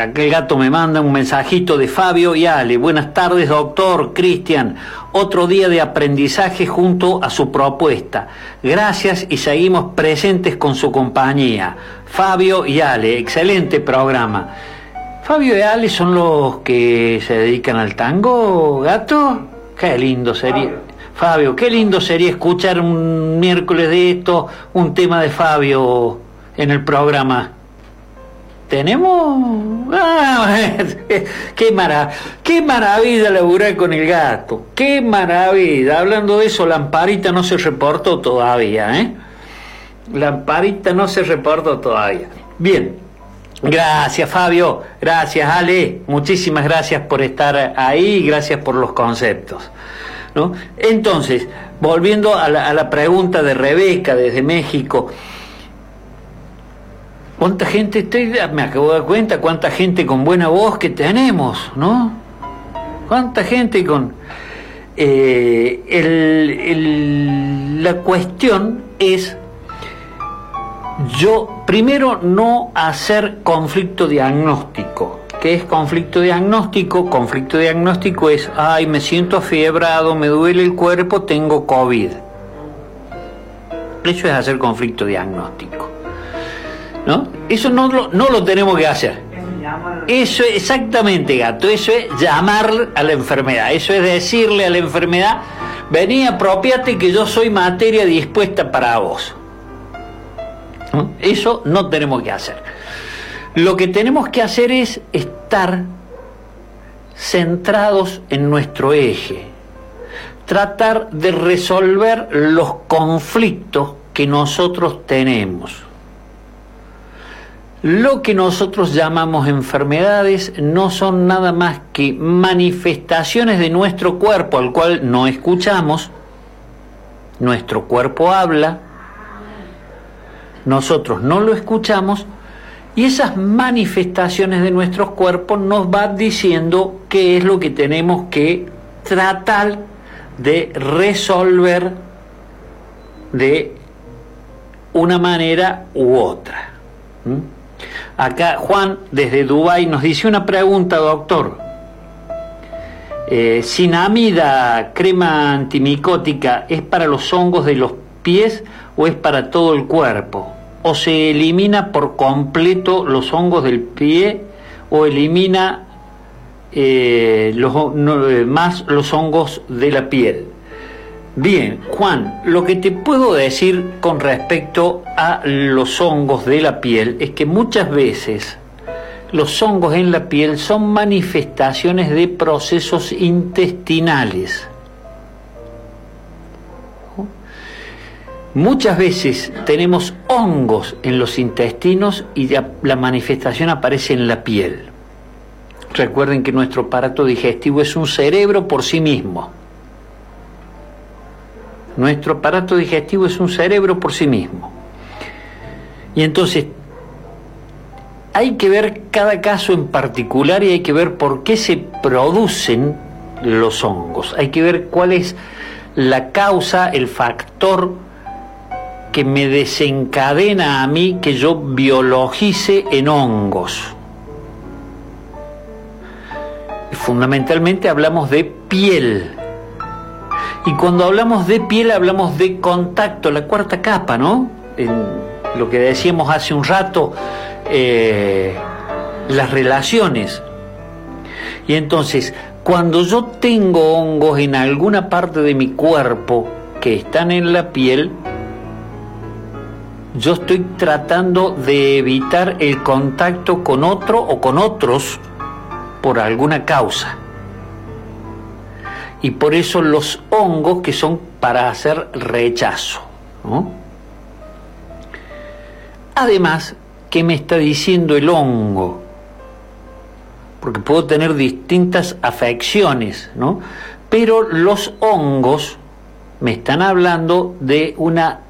aquel gato me manda un mensajito de Fabio y Ale. Buenas tardes, doctor Cristian. Otro día de aprendizaje junto a su propuesta. Gracias y seguimos presentes con su compañía. Fabio y Ale, excelente programa. Fabio y Ale son los que se dedican al tango, gato. Qué lindo sería. Fabio, qué lindo sería escuchar un miércoles de esto, un tema de Fabio en el programa. ¿Tenemos? Ah, [LAUGHS] qué, mara... qué maravilla laburar con el gato. Qué maravilla. Hablando de eso, Lamparita no se reportó todavía, ¿eh? Lamparita no se reportó todavía. Bien. Gracias, Fabio. Gracias, Ale. Muchísimas gracias por estar ahí. Gracias por los conceptos. ¿no? Entonces, volviendo a la pregunta de Rebeca desde México. ¿Cuánta gente estoy? Me acabo de dar cuenta cuánta gente con buena voz que tenemos, ¿no? ¿Cuánta gente con... Eh, la cuestión es yo primero no hacer conflicto diagnóstico. ¿Qué es conflicto diagnóstico? Conflicto diagnóstico es, ay, me siento afiebrado, me duele el cuerpo, tengo COVID. Eso es hacer conflicto diagnóstico. ¿No? Eso no lo, no lo tenemos que hacer. Eso es exactamente, gato. Eso es llamar a la enfermedad. Eso es decirle a la enfermedad, vení, apropiate que yo soy materia dispuesta para vos. Eso no tenemos que hacer. Lo que tenemos que hacer es estar centrados en nuestro eje. Tratar de resolver los conflictos que nosotros tenemos. Lo que nosotros llamamos enfermedades no son nada más que manifestaciones de nuestro cuerpo al cual no escuchamos, nuestro cuerpo habla, nosotros no lo escuchamos y esas manifestaciones de nuestros cuerpos nos van diciendo qué es lo que tenemos que tratar de resolver de una manera u otra. Acá Juan desde Dubái nos dice una pregunta, doctor. Eh, ¿Sinamida, crema antimicótica, es para los hongos de los pies o es para todo el cuerpo? ¿O se elimina por completo los hongos del pie o elimina eh, eh, más los hongos de la piel? Bien, Juan, lo que te puedo decir con respecto a los hongos de la piel es que muchas veces los hongos en la piel son manifestaciones de procesos intestinales. Muchas veces tenemos hongos en los intestinos y la manifestación aparece en la piel. Recuerden que nuestro aparato digestivo es un cerebro por sí mismo. Nuestro aparato digestivo es un cerebro por sí mismo. Y entonces hay que ver cada caso en particular y hay que ver por qué se producen los hongos. Hay que ver cuál es la causa, el factor que me desencadena a mí que yo biologice en hongos. Fundamentalmente hablamos de piel. Y cuando hablamos de piel hablamos de contacto, la cuarta capa, ¿no? En lo que decíamos hace un rato, eh, las relaciones. Y entonces, cuando yo tengo hongos en alguna parte de mi cuerpo que están en la piel, yo estoy tratando de evitar el contacto con otro o con otros por alguna causa. Y por eso los hongos que son para hacer rechazo. ¿no? Además, ¿qué me está diciendo el hongo? Porque puedo tener distintas afecciones, ¿no? Pero los hongos me están hablando de una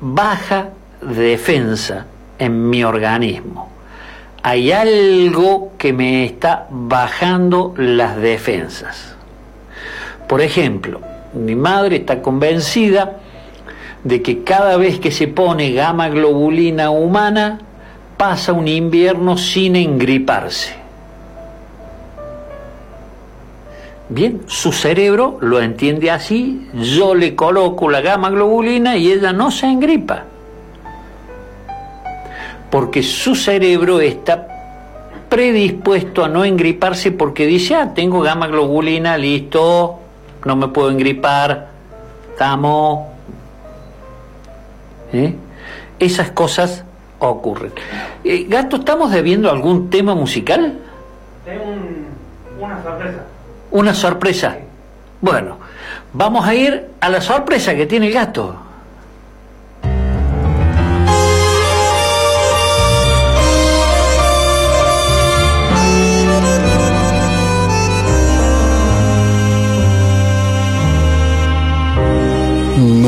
baja defensa en mi organismo. Hay algo que me está bajando las defensas. Por ejemplo, mi madre está convencida de que cada vez que se pone gamma globulina humana, pasa un invierno sin engriparse. Bien, su cerebro lo entiende así, yo le coloco la gamma globulina y ella no se engripa. Porque su cerebro está predispuesto a no engriparse porque dice, ah, tengo gamma globulina, listo, no me puedo engripar, estamos... ¿Eh? Esas cosas ocurren. Eh, Gato, ¿estamos debiendo algún tema musical? Tengo un- una sorpresa. Una sorpresa. Bueno, vamos a ir a la sorpresa que tiene el gato.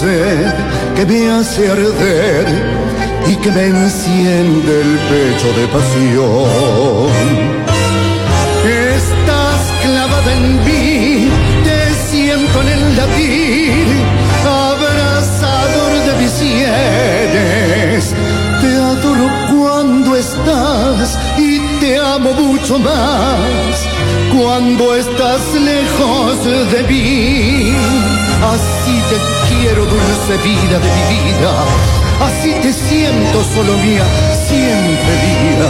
que me hace arder y que me enciende el pecho de pasión. Estás clavada en mí, te siento en el latir, abrazador de mis sienes. Te adoro cuando estás y te amo mucho más cuando estás lejos de mí. Así te quiero, dulce vida de mi vida. Así te siento, solo mía, siempre mía.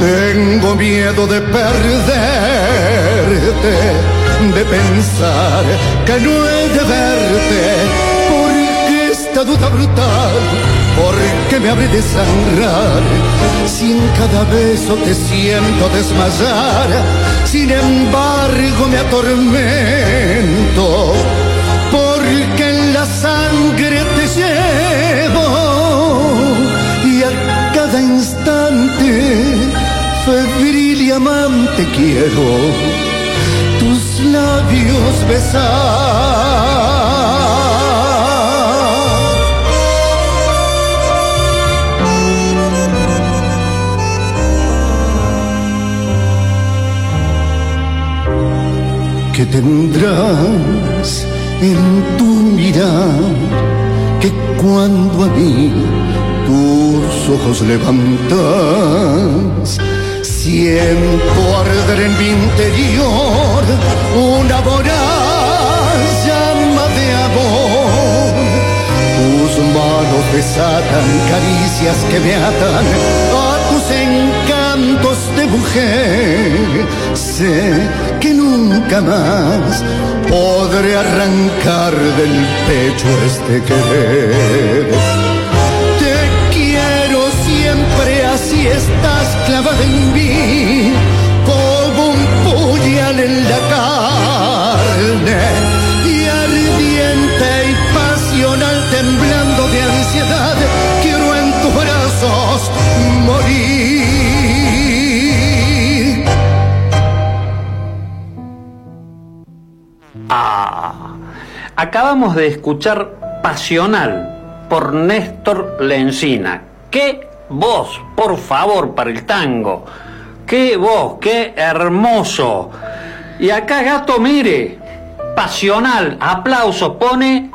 Tengo miedo de perderte, de pensar que no he de verte, porque esta duda brutal, porque me habré de sangrar, si en cada beso te siento desmayar, sin embargo me atormento, porque en la sangre te llevo y a cada instante febril y amante quiero tus labios besar. que tendrás en tu mirar que cuando a mí tus ojos levantas, siento arder en mi interior una voraz llama de amor. Tus manos desatan caricias que me atan a tus encantos de mujer. Sé que nunca más podré arrancar del pecho este querer. Te quiero siempre así estás clavada en mí, acabamos de escuchar Pasional por Néstor Lencina. ¡Qué voz, por favor, para el tango! ¡Qué voz, qué hermoso! Y acá, gato, mire, Pasional, aplauso, pone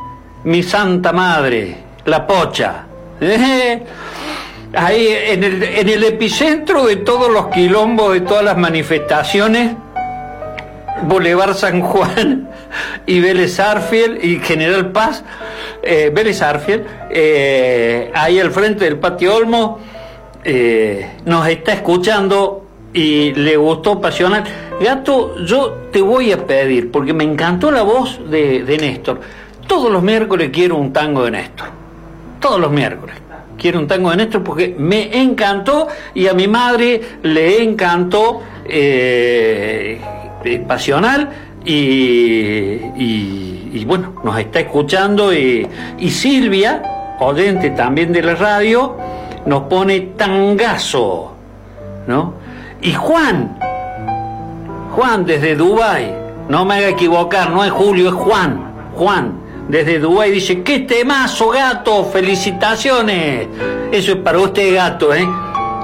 mi santa madre, la pocha. Eh, [LAUGHS] Ahí en el, en el epicentro de todos los quilombos, de todas las manifestaciones, Boulevard San Juan y Vélez Arfiel y General Paz, eh, Vélez Arfiel, eh, ahí al frente del patio Olmo, eh, nos está escuchando y le gustó Pasional. Gato, yo te voy a pedir, porque me encantó la voz de, de Néstor, todos los miércoles quiero un tango de Néstor, todos los miércoles. Quiero un tango de Néstor porque me encantó y a mi madre le encantó eh, eh, Pasional y, y- bueno, nos está escuchando y, y Silvia, oyente también de la radio, nos pone tangazo, ¿no? Y Juan, Juan desde Dubái, no me haga equivocar, no es Julio, es Juan, Juan. Desde Dubái dice, ¡qué temazo, gato! ¡Felicitaciones! Eso es para usted, gato, ¿eh?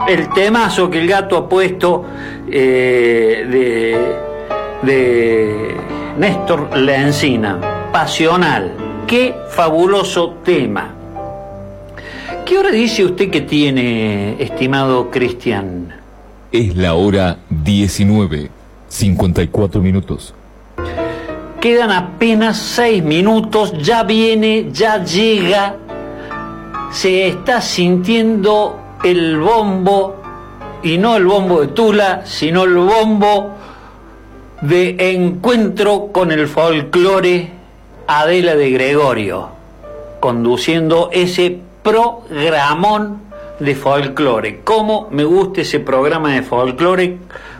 El temazo que el gato ha puesto eh, de, de Néstor Lencina, Pasional. ¡Qué fabuloso tema! ¿Qué hora dice usted que tiene, estimado Cristian? Es la hora 19, 54 minutos. Quedan apenas seis minutos, ya viene, ya llega, se está sintiendo el bombo, y no el bombo de Tula, sino el bombo de encuentro con el folclore Adela de Gregorio, conduciendo ese programón de folclore. ¿Cómo me gusta ese programa de folclore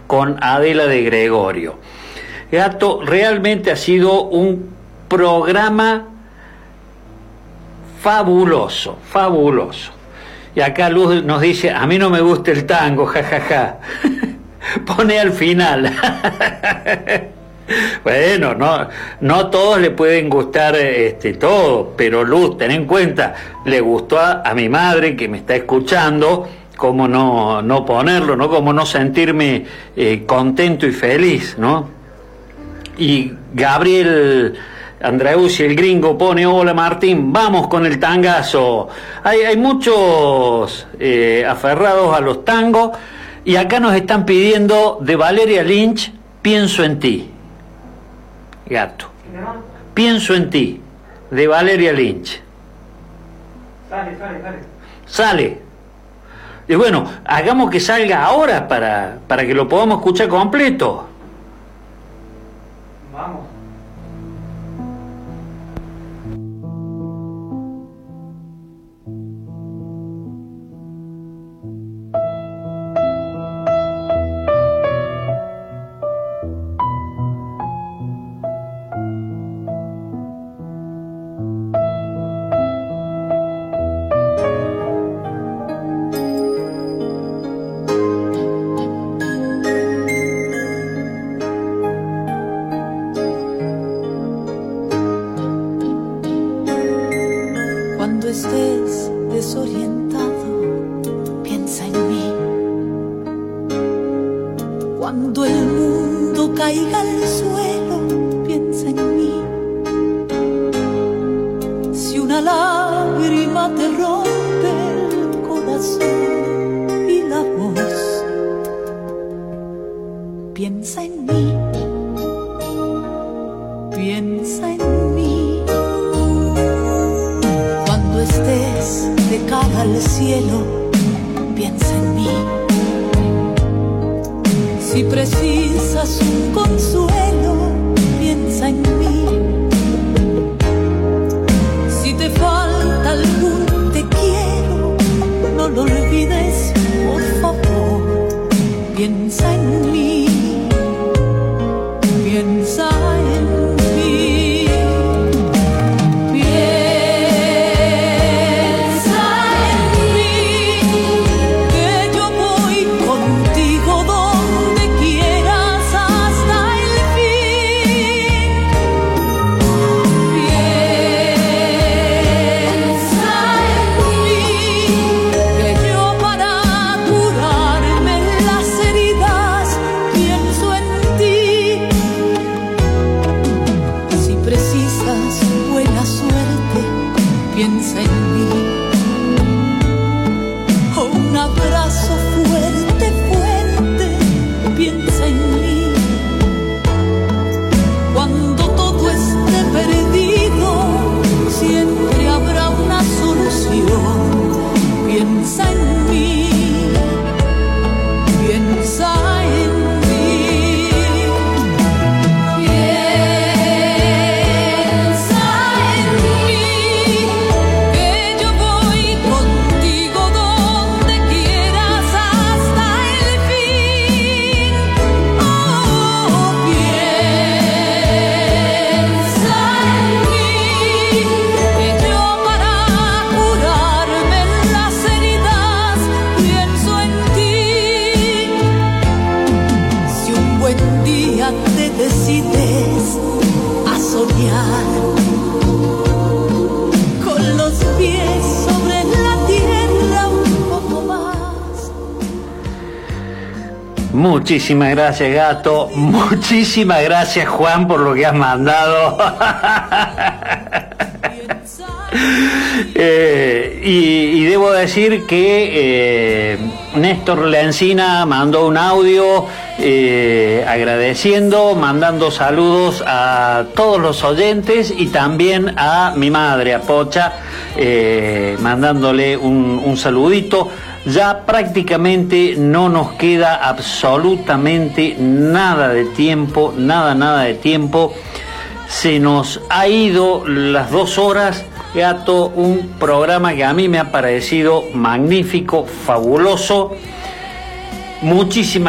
con Adela de Gregorio? Gato, realmente ha sido un programa fabuloso, fabuloso. Y acá Luz nos dice, a mí no me gusta el tango, [LAUGHS] jajaja. [LAUGHS] Pone al final. [LAUGHS] bueno, no, no todos le pueden gustar este, todo, pero Luz, ten en cuenta, le gustó a, mi madre que me está escuchando, cómo no, no ponerlo, ¿no? Cómo no sentirme eh, contento y feliz, ¿no? Y Gabriel Andreusi, el gringo, pone, hola Martín, vamos con el tangazo. Hay, hay muchos eh, aferrados a los tangos y acá nos están pidiendo de Valeria Lynch, pienso en ti. Gato. Pienso en ti, de Valeria Lynch. Sale, sale, sale. Sale. Y bueno, hagamos que salga ahora para, para que lo podamos escuchar completo. Vamos. Muchísimas gracias, gato. Muchísimas gracias, Juan, por lo que has mandado. [LAUGHS] Eh, y, debo decir que eh, Néstor Lencina mandó un audio eh, agradeciendo, mandando saludos a todos los oyentes y también a mi madre, a Pocha, eh, mandándole un, un saludito. Ya prácticamente no nos queda absolutamente nada de tiempo, nada, nada de tiempo. Se nos ha ido las dos horas, gato, un programa que a mí me ha parecido magnífico, fabuloso. Muchísimas